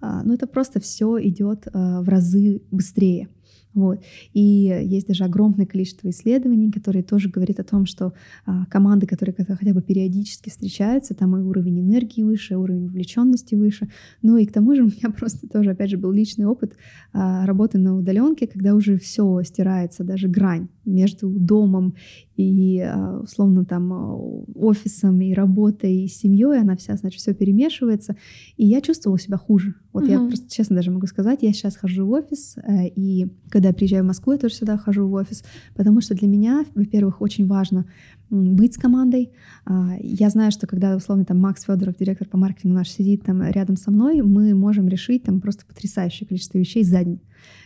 а, ну, это просто все идет а, в разы быстрее. Вот. И есть даже огромное количество исследований, которые тоже говорят о том, что а, команды, которые хотя бы периодически встречаются, там и уровень энергии выше, уровень вовлеченности выше. Ну и к тому же у меня просто тоже, опять же, был личный опыт а, работы на удаленке, когда уже все стирается, даже грань между домом и а, условно там а, офисом и работой и семьей, она вся, значит, все перемешивается, и я чувствовала себя хуже. Вот угу. я просто честно даже могу сказать, я сейчас хожу в офис, э, и когда я приезжаю в Москву, я тоже сюда хожу в офис, потому что для меня, во-первых, очень важно быть с командой. А, я знаю, что когда, условно, там Макс Федоров, директор по маркетингу наш, сидит там рядом со мной, мы можем решить там просто потрясающее количество вещей за день.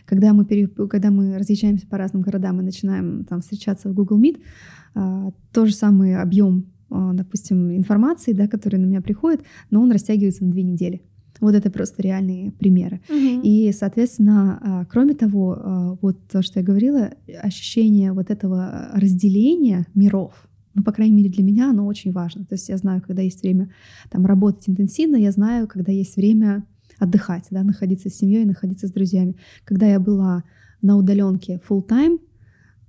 Когда мы, пере... когда мы разъезжаемся по разным городам и начинаем там встречаться в Google Meet, а, то же самый объем, а, допустим, информации, да, который на меня приходит, но он растягивается на две недели. Вот это просто реальные примеры. Мгм. И, соответственно, кроме того, вот то, что я говорила, ощущение вот этого разделения миров, ну, по крайней мере, для меня оно очень важно. То есть я знаю, когда есть время там работать интенсивно, я знаю, когда есть время отдыхать, да, находиться с семьей, находиться с друзьями. Когда я была на удаленке full time,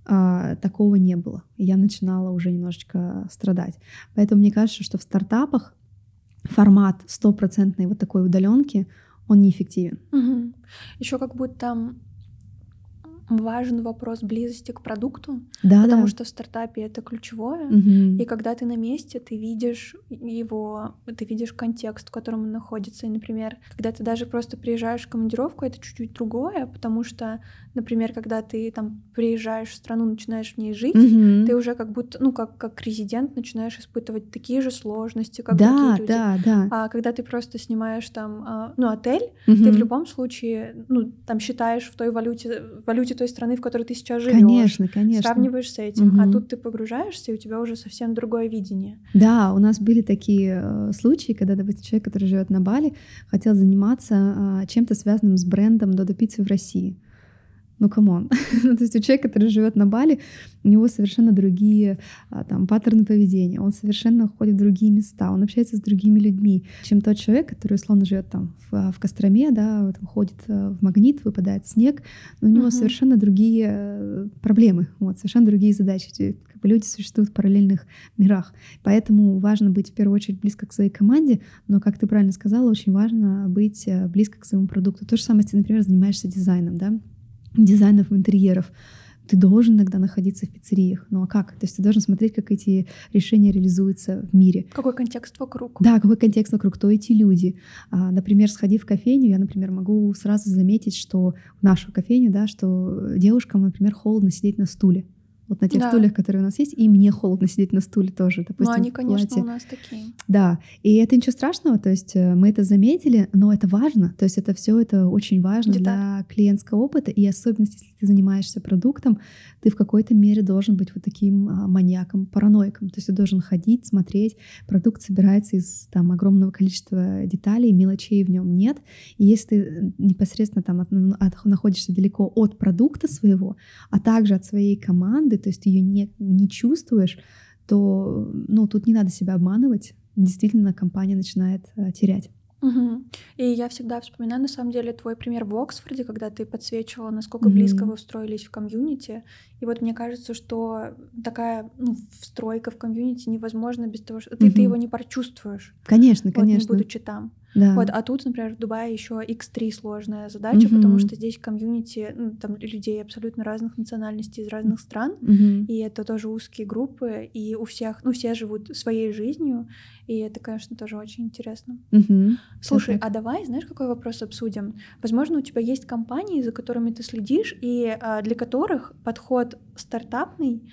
а, такого не было. Я начинала уже немножечко страдать. Поэтому мне кажется, что в стартапах формат стопроцентной вот такой удаленки, он неэффективен. Еще как будто важен вопрос близости к продукту, Да, потому да. что в стартапе это ключевое. Мгм. И когда ты на месте, ты видишь его, ты видишь контекст, в котором он находится. И, например, когда ты даже просто приезжаешь в командировку, это чуть-чуть другое, потому что, например, когда ты там приезжаешь в страну, начинаешь в ней жить, Мгм. ты уже как будто, ну, как, как резидент начинаешь испытывать такие же сложности, как да, другие люди. да, да. А когда ты просто снимаешь там, а, ну, отель, Мгм. ты в любом случае, ну, там считаешь в той валюте, валюте той страны, в которой ты сейчас живешь. Конечно, конечно. Сравниваешь с этим, а Мгм. тут ты погружаешься, и у тебя уже совсем другое видение. Да, у нас были такие э, случаи, когда, допустим, человек, который живет на Бали, хотел заниматься а, чем-то связанным с брендом Додо Пиццы в России. Ну, come on. Ну, То есть у человека, который живет на Бали, у него совершенно другие а, там паттерны поведения, он совершенно ходит в другие места, он общается с другими людьми, чем тот человек, который условно живет там в, в Костроме, да, вот, ходит э, в магнит, выпадает снег, но у него Мгм. совершенно другие э, проблемы, вот, совершенно другие задачи. Как бы люди существуют в параллельных мирах. Поэтому важно быть в первую очередь близко к своей команде, но, как ты правильно сказала, очень важно быть э, близко к своему продукту. То же самое, если, например, занимаешься дизайном, да, дизайнов интерьеров. Ты должен иногда находиться в пиццериях. Ну а как? То есть ты должен смотреть, как эти решения реализуются в мире. Какой контекст вокруг? Да, какой контекст вокруг, кто эти люди. А, например, сходив в кофейню, я, например, могу сразу заметить, что в нашу кофейню, да, что девушкам, например, холодно сидеть на стуле. Вот на тех Да. стульях, которые у нас есть, и мне холодно сидеть на стуле тоже, допустим, Ну, они, конечно, платье. у нас такие. Да, и это ничего страшного, то есть э, мы это заметили, но это важно, то есть это все это очень важно Деталь. для клиентского опыта, и особенно если ты занимаешься продуктом, ты в какой-то мере должен быть вот таким а, маньяком, параноиком, то есть ты должен ходить, смотреть, продукт собирается из там огромного количества деталей, мелочей в нем нет, и если ты э, непосредственно там от- от- находишься далеко от продукта своего, а также от своей команды, то есть ты ее не, не чувствуешь, то ну, тут не надо себя обманывать. Действительно, компания начинает э, терять. Мгм. И я всегда вспоминаю, на самом деле, твой пример в Оксфорде, когда ты подсвечивала, насколько Мгм. близко вы устроились в комьюнити. И вот мне кажется, что такая ну, встройка в комьюнити невозможна без того, что ты, ты Мгм. его не прочувствуешь, Конечно, вот, не конечно. будучи там. Да. Вот, а тут, например, в Дубае еще X3 сложная задача, потому Мгм. что здесь комьюнити, ну, там людей абсолютно разных национальностей из разных стран, Мгм. и это тоже узкие группы, и у всех, ну, все живут своей жизнью, и это, конечно, тоже очень интересно. Мгм. Слушай, так. а давай, знаешь, какой вопрос обсудим? Возможно, у тебя есть компании, за которыми ты следишь, и а, для которых подход стартапный,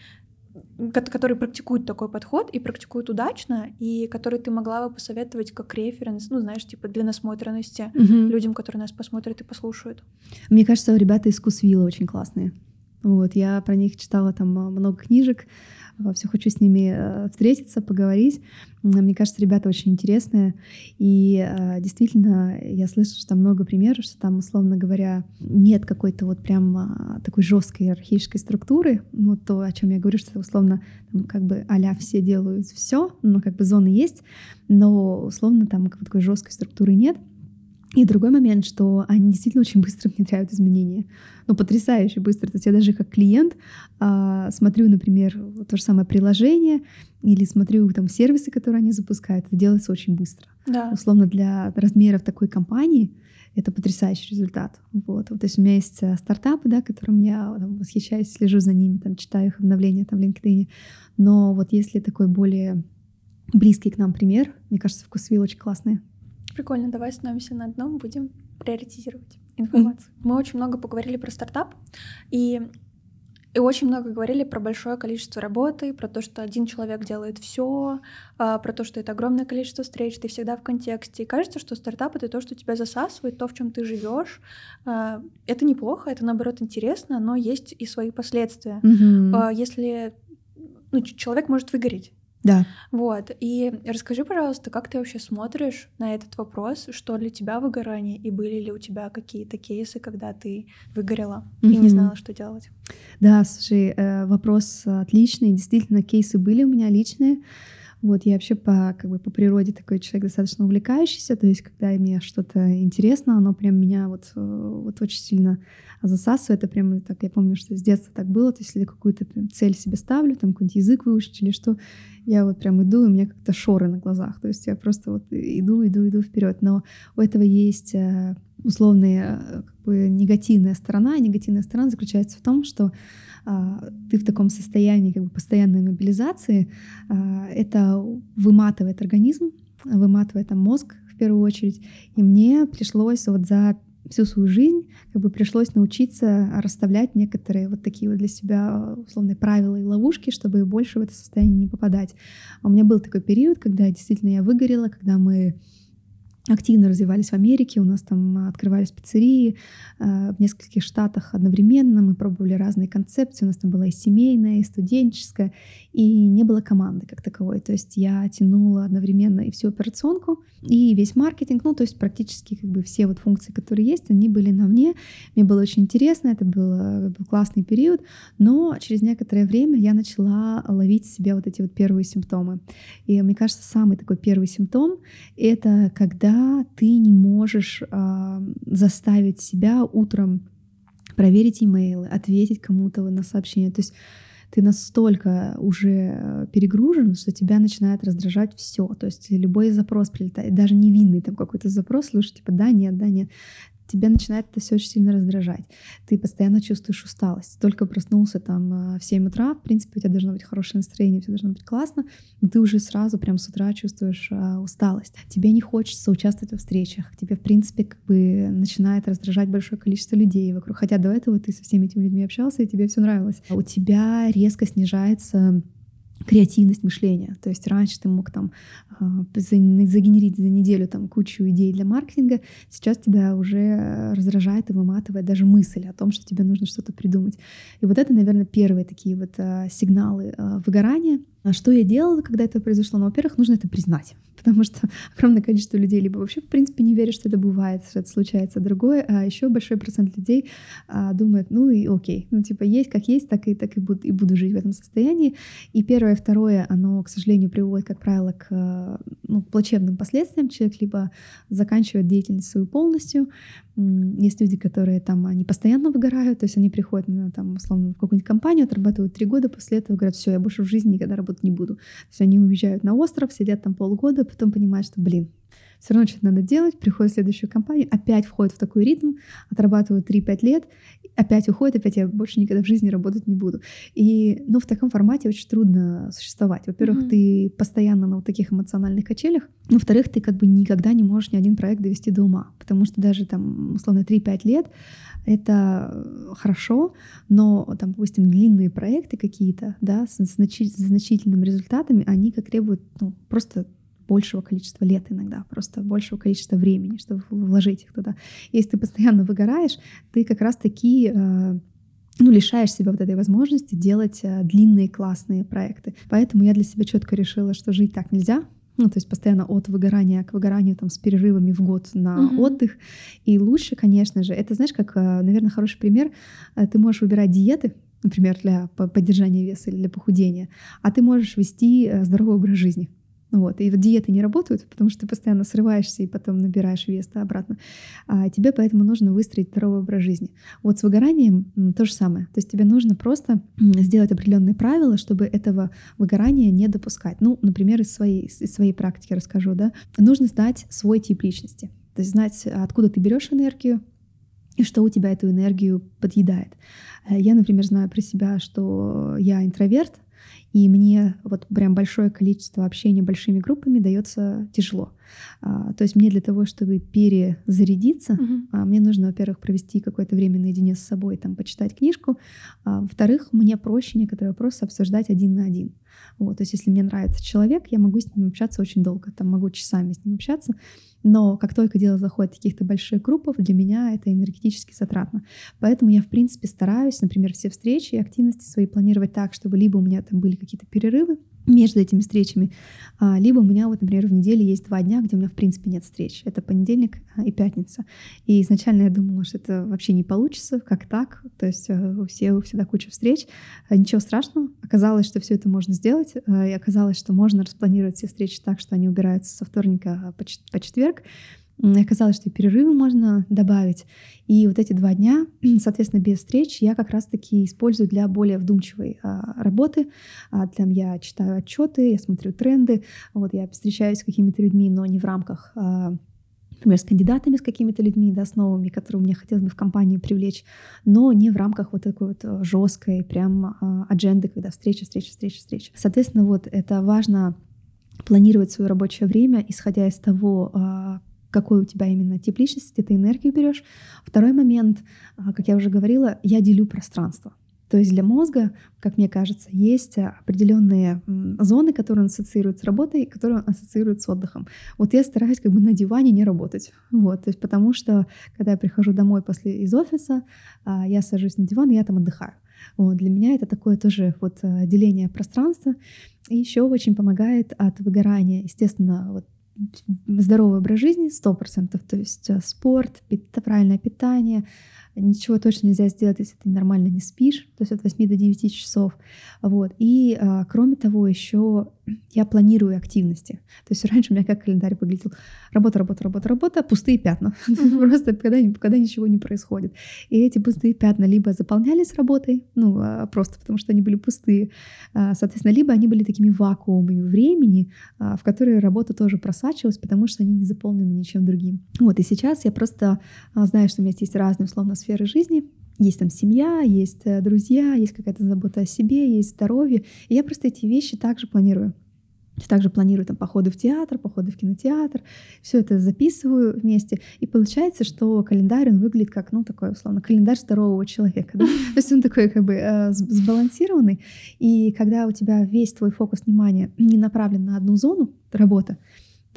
ко- который практикует такой подход и практикует удачно, и который ты могла бы посоветовать как референс, ну, знаешь, типа для насмотренности Мгм. людям, которые нас посмотрят и послушают. Мне кажется, ребята из Кусвилла очень классные. Вот, я про них читала там а, много книжек, все хочу с ними э, встретиться, поговорить. Мне кажется, ребята очень интересные. И э, действительно, я слышу, что там много примеров, что там, условно говоря, нет какой-то вот прям а, такой жесткой иерархической структуры. Вот то, о чем я говорю, что условно там, как бы а все делают все, но как бы зоны есть, но условно там как бы такой жесткой структуры нет. И другой момент, что они действительно очень быстро внедряют изменения. Ну, потрясающе быстро. То есть я даже как клиент а, смотрю, например, то же самое приложение или смотрю там сервисы, которые они запускают. Это делается очень быстро. Да. Условно для размеров такой компании это потрясающий результат. Вот. Вот, то есть у меня есть э, стартапы, да, которым я там, восхищаюсь, слежу за ними, там, читаю их обновления там, в LinkedIn. Но вот если такой более близкий к нам пример, мне кажется, вкусвилл очень классный. Прикольно, давай остановимся на одном, будем приоритизировать информацию. Мы очень много поговорили про стартап, и, и очень много говорили про большое количество работы, про то, что один человек делает все, про то, что это огромное количество встреч, ты всегда в контексте. И кажется, что стартап это то, что тебя засасывает, то, в чем ты живешь. А, Это неплохо, это наоборот интересно, но есть и свои последствия. А, Если ну, человек может выгореть. Да. Вот. И расскажи, пожалуйста, как ты вообще смотришь на этот вопрос, что для тебя выгорание, и были ли у тебя какие-то кейсы, когда ты выгорела и не знала, что делать? Да, слушай, э, вопрос отличный. Действительно, кейсы были у меня личные. Вот я вообще по, как бы, по природе такой человек достаточно увлекающийся, то есть когда мне что-то интересно, оно прям меня вот, э, вот очень сильно засасывает. Это прям так, я помню, что с детства так было, то есть если какую-то цель себе ставлю, там какой-нибудь язык выучить или что, я вот прям иду, и у меня как-то шоры на глазах, то есть я просто вот иду, иду, иду вперед. Но у этого есть э, условная э, как бы негативная сторона. негативная сторона заключается в том, что ты в таком состоянии как бы постоянной мобилизации, а, это выматывает организм, выматывает там мозг в первую очередь. И мне пришлось вот за всю свою жизнь как бы пришлось научиться расставлять некоторые вот такие вот для себя условные правила и ловушки, чтобы больше в это состояние не попадать. А у меня был такой период, когда действительно я выгорела, когда мы активно развивались в Америке, у нас там открывались пиццерии э, в нескольких штатах одновременно, мы пробовали разные концепции, у нас там была и семейная, и студенческая, и не было команды как таковой, то есть я тянула одновременно и всю операционку, и весь маркетинг, ну то есть практически как бы все вот функции, которые есть, они были на мне, мне было очень интересно, это был, был классный период, но через некоторое время я начала ловить себе вот эти вот первые симптомы, и мне кажется, самый такой первый симптом — это когда ты не можешь э, заставить себя утром проверить имейлы, ответить кому-то на сообщение. То есть ты настолько уже перегружен, что тебя начинает раздражать все. То есть любой запрос прилетает, даже невинный там какой-то запрос, слушай, типа да, нет, да, нет тебя начинает это все очень сильно раздражать. Ты постоянно чувствуешь усталость. Только проснулся там а, в 7 утра, в принципе, у тебя должно быть хорошее настроение, все должно быть классно, но ты уже сразу прям с утра чувствуешь а, усталость. Тебе не хочется участвовать во встречах, тебе, в принципе, как бы начинает раздражать большое количество людей вокруг. Хотя до этого ты со всеми этими людьми общался, и тебе все нравилось. А у тебя резко снижается креативность мышления. То есть раньше ты мог там а, загенерить за неделю там кучу идей для маркетинга, сейчас тебя уже раздражает и выматывает даже мысль о том, что тебе нужно что-то придумать. И вот это, наверное, первые такие вот а, сигналы а, выгорания. А что я делала, когда это произошло? Ну, во-первых, нужно это признать потому что огромное количество людей либо вообще, в принципе, не верят, что это бывает, что это случается. Другое, а еще большой процент людей а, думает, ну и окей, ну типа есть как есть, так и так и буду, и буду жить в этом состоянии. И первое, второе, оно, к сожалению, приводит, как правило, к ну, плачевным последствиям. Человек либо заканчивает деятельность свою полностью, есть люди, которые там, они постоянно выгорают, то есть они приходят на, там, условно, в какую-нибудь компанию, отрабатывают три года, после этого говорят, все, я больше в жизни никогда работать не буду. То есть они уезжают на остров, сидят там полгода, потом понимают, что, блин, все равно что-то надо делать, приходит в следующую компанию, опять входит в такой ритм, отрабатывают 3-5 лет, опять уходит, опять я больше никогда в жизни работать не буду. И, ну, в таком формате очень трудно существовать. Во-первых, mm-hmm. ты постоянно на вот таких эмоциональных качелях, во-вторых, ты как бы никогда не можешь ни один проект довести до ума, потому что даже там, условно, 3-5 лет это хорошо, но там, допустим, длинные проекты какие-то, да, с значительными результатами, они как требуют ну, просто большего количества лет иногда, просто большего количества времени, чтобы вложить их туда. Если ты постоянно выгораешь, ты как раз-таки э, ну, лишаешь себя вот этой возможности делать э, длинные классные проекты. Поэтому я для себя четко решила, что жить так нельзя, ну, то есть постоянно от выгорания к выгоранию там с перерывами в год на uh-huh. отдых. И лучше, конечно же, это, знаешь, как, э, наверное, хороший пример. Ты можешь выбирать диеты, например, для поддержания веса или для похудения, а ты можешь вести здоровый образ жизни. Вот. И вот диеты не работают, потому что ты постоянно срываешься и потом набираешь вес обратно. А тебе поэтому нужно выстроить здоровый образ жизни. Вот с выгоранием то же самое. То есть тебе нужно просто сделать определенные правила, чтобы этого выгорания не допускать. Ну, например, из своей, из своей практики расскажу. Да? Нужно знать свой тип личности. То есть знать, откуда ты берешь энергию, и что у тебя эту энергию подъедает. Э, я, например, знаю про себя, что я интроверт, и мне вот прям большое количество общения большими группами дается тяжело. А, то есть мне для того, чтобы перезарядиться, uh-huh. а, мне нужно, во-первых, провести какое-то время наедине с собой, там, почитать книжку. А, во-вторых, мне проще некоторые вопросы обсуждать один на один. Вот, то есть если мне нравится человек, я могу с ним общаться очень долго, там могу часами с ним общаться, но как только дело заходит в каких-то больших группах, для меня это энергетически затратно. Поэтому я, в принципе, стараюсь, например, все встречи и активности свои планировать так, чтобы либо у меня там были какие-то перерывы, между этими встречами. А, либо у меня вот, например, в неделе есть два дня, где у меня в принципе нет встреч. Это понедельник а, и пятница. И изначально я думала, что это вообще не получится, как так. То есть э, у всех всегда куча встреч. А, ничего страшного. Оказалось, что все это можно сделать. И оказалось, что можно распланировать все встречи так, что они убираются со вторника по четверг. Оказалось, что и перерывы можно добавить. И вот эти два дня, соответственно, без встреч, я как раз-таки использую для более вдумчивой а, работы. А, там я читаю отчеты, я смотрю тренды, вот я встречаюсь с какими-то людьми, но не в рамках а, например, с кандидатами, с какими-то людьми, да, с новыми, которые мне хотелось бы в компании привлечь, но не в рамках вот такой вот э, жесткой прям а, адженды, когда встреча, встреча, встреча, встреча. Соответственно, вот это важно планировать свое рабочее время, исходя из того, а, какой у тебя именно тип личности, ты энергию берешь. Второй момент, а, как я уже говорила, я делю пространство. То есть для мозга, как мне кажется, есть определенные зоны, которые он ассоциирует с работой, которые он ассоциирует с отдыхом. Вот я стараюсь как бы на диване не работать. Вот, то есть потому что, когда я прихожу домой после из офиса, а, я сажусь на диван, и я там отдыхаю. Вот, для меня это такое тоже вот а, деление пространства. И еще очень помогает от выгорания, естественно, вот здоровый образ жизни 100%, то есть э, спорт, правильное питание, ничего точно нельзя сделать, если ты нормально не спишь, то есть от 8 до 9 часов. Вот. И а, кроме того, еще я планирую активности. То есть раньше у меня как календарь выглядел. Работа, работа, работа, работа, пустые пятна. Просто когда, когда ничего не происходит. И эти пустые пятна либо заполнялись работой, ну, а, просто потому что они были пустые, а, соответственно, либо они были такими вакуумами времени, а, в которые работа тоже просачивалась, потому что они не заполнены ничем другим. Вот, и сейчас я просто знаю, что у меня есть разные, условно, сферы жизни, есть там семья, есть э, друзья, есть какая-то забота о себе, есть здоровье. И я просто эти вещи также планирую. Также планирую там походы в театр, походы в кинотеатр, все это записываю вместе. И получается, что календарь, он выглядит как, ну, такой, условно, календарь здорового человека. Да? То есть он такой как бы э, сбалансированный. И когда у тебя весь твой фокус внимания не направлен на одну зону работы,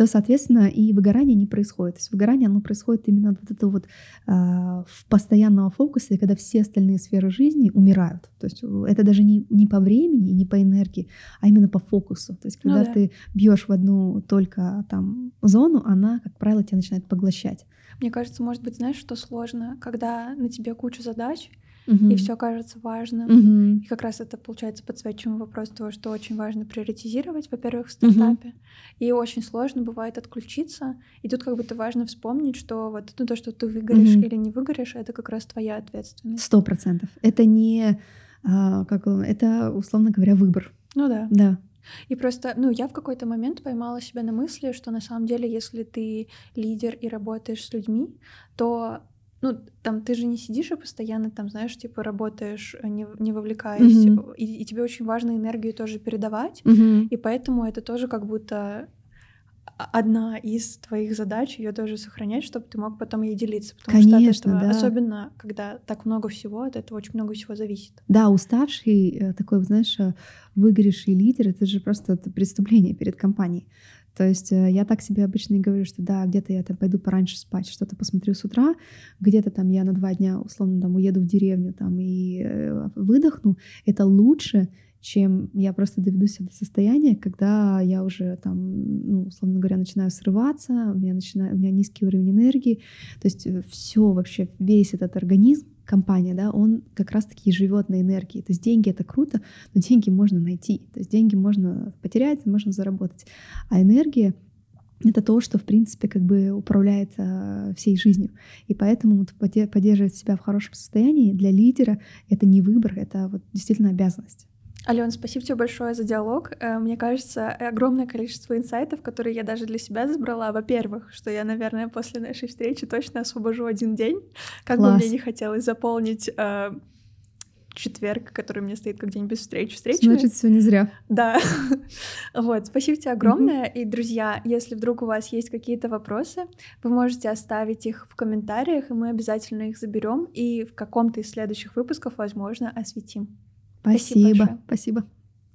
то, соответственно, и выгорание не происходит. То есть выгорание, оно происходит именно вот это вот э, в постоянного фокусе, когда все остальные сферы жизни умирают. То есть это даже не, не по времени, не по энергии, а именно по фокусу. То есть ну когда ну, да. ты бьешь в одну только там зону, она, как правило, тебя начинает поглощать. Мне кажется, может быть, знаешь, что сложно, когда на тебе куча задач, и все кажется важным. И как раз это, получается, подсвечиваем вопрос того, что очень важно приоритизировать, во-первых, в стартапе. И очень сложно бывает отключиться. И тут как будто важно вспомнить, что вот ну, то, что ты выгоришь или не выгоришь, это как раз твоя ответственность. Сто процентов. Это не, а, как это, условно говоря, выбор. Ну да. Да. И просто, ну, я в какой-то момент поймала себя на мысли, что на самом деле, если ты лидер и работаешь с людьми, то ну, там ты же не сидишь и постоянно там, знаешь, типа работаешь, э, не, не вовлекаясь, mm-hmm. и, и тебе очень важно энергию тоже передавать, mm-hmm. и поэтому это тоже как будто одна из твоих задач ее тоже сохранять, чтобы ты мог потом ей делиться, потому Конечно, что от этого, да. особенно когда так много всего, от этого очень много всего зависит. Да, уставший э, такой, знаешь, выгоревший лидер, это же просто преступление перед компанией. То есть э, я так себе обычно и говорю, что да, где-то я там пойду пораньше спать, что-то посмотрю с утра, где-то там я на два дня, условно, там уеду в деревню там и э, выдохну. Это лучше, чем я просто доведу себя до состояния, когда я уже там, ну, условно говоря, начинаю срываться, у меня, начинаю, у меня низкий уровень энергии. То есть э, все вообще, весь этот организм, компания, да, он как раз-таки живет на энергии. То есть деньги это круто, но деньги можно найти. То есть деньги можно потерять, можно заработать. А энергия это то, что, в принципе, как бы управляет э, всей жизнью. И поэтому вот, поддерживать себя в хорошем состоянии для лидера — это не выбор, это вот действительно обязанность. Ален, спасибо тебе большое за диалог. Э, мне кажется, огромное количество инсайтов, которые я даже для себя забрала. Во-первых, что я, наверное, после нашей встречи точно освобожу один день, как Класс. бы мне не хотелось заполнить э, четверг, который мне стоит как день без встреч. Встречи. Значит, все не зря. Да. вот, спасибо тебе огромное. И, друзья, если вдруг у вас есть какие-то вопросы, вы можете оставить их в комментариях, и мы обязательно их заберем и в каком-то из следующих выпусков, возможно, осветим. Спасибо. Спасибо. Спасибо.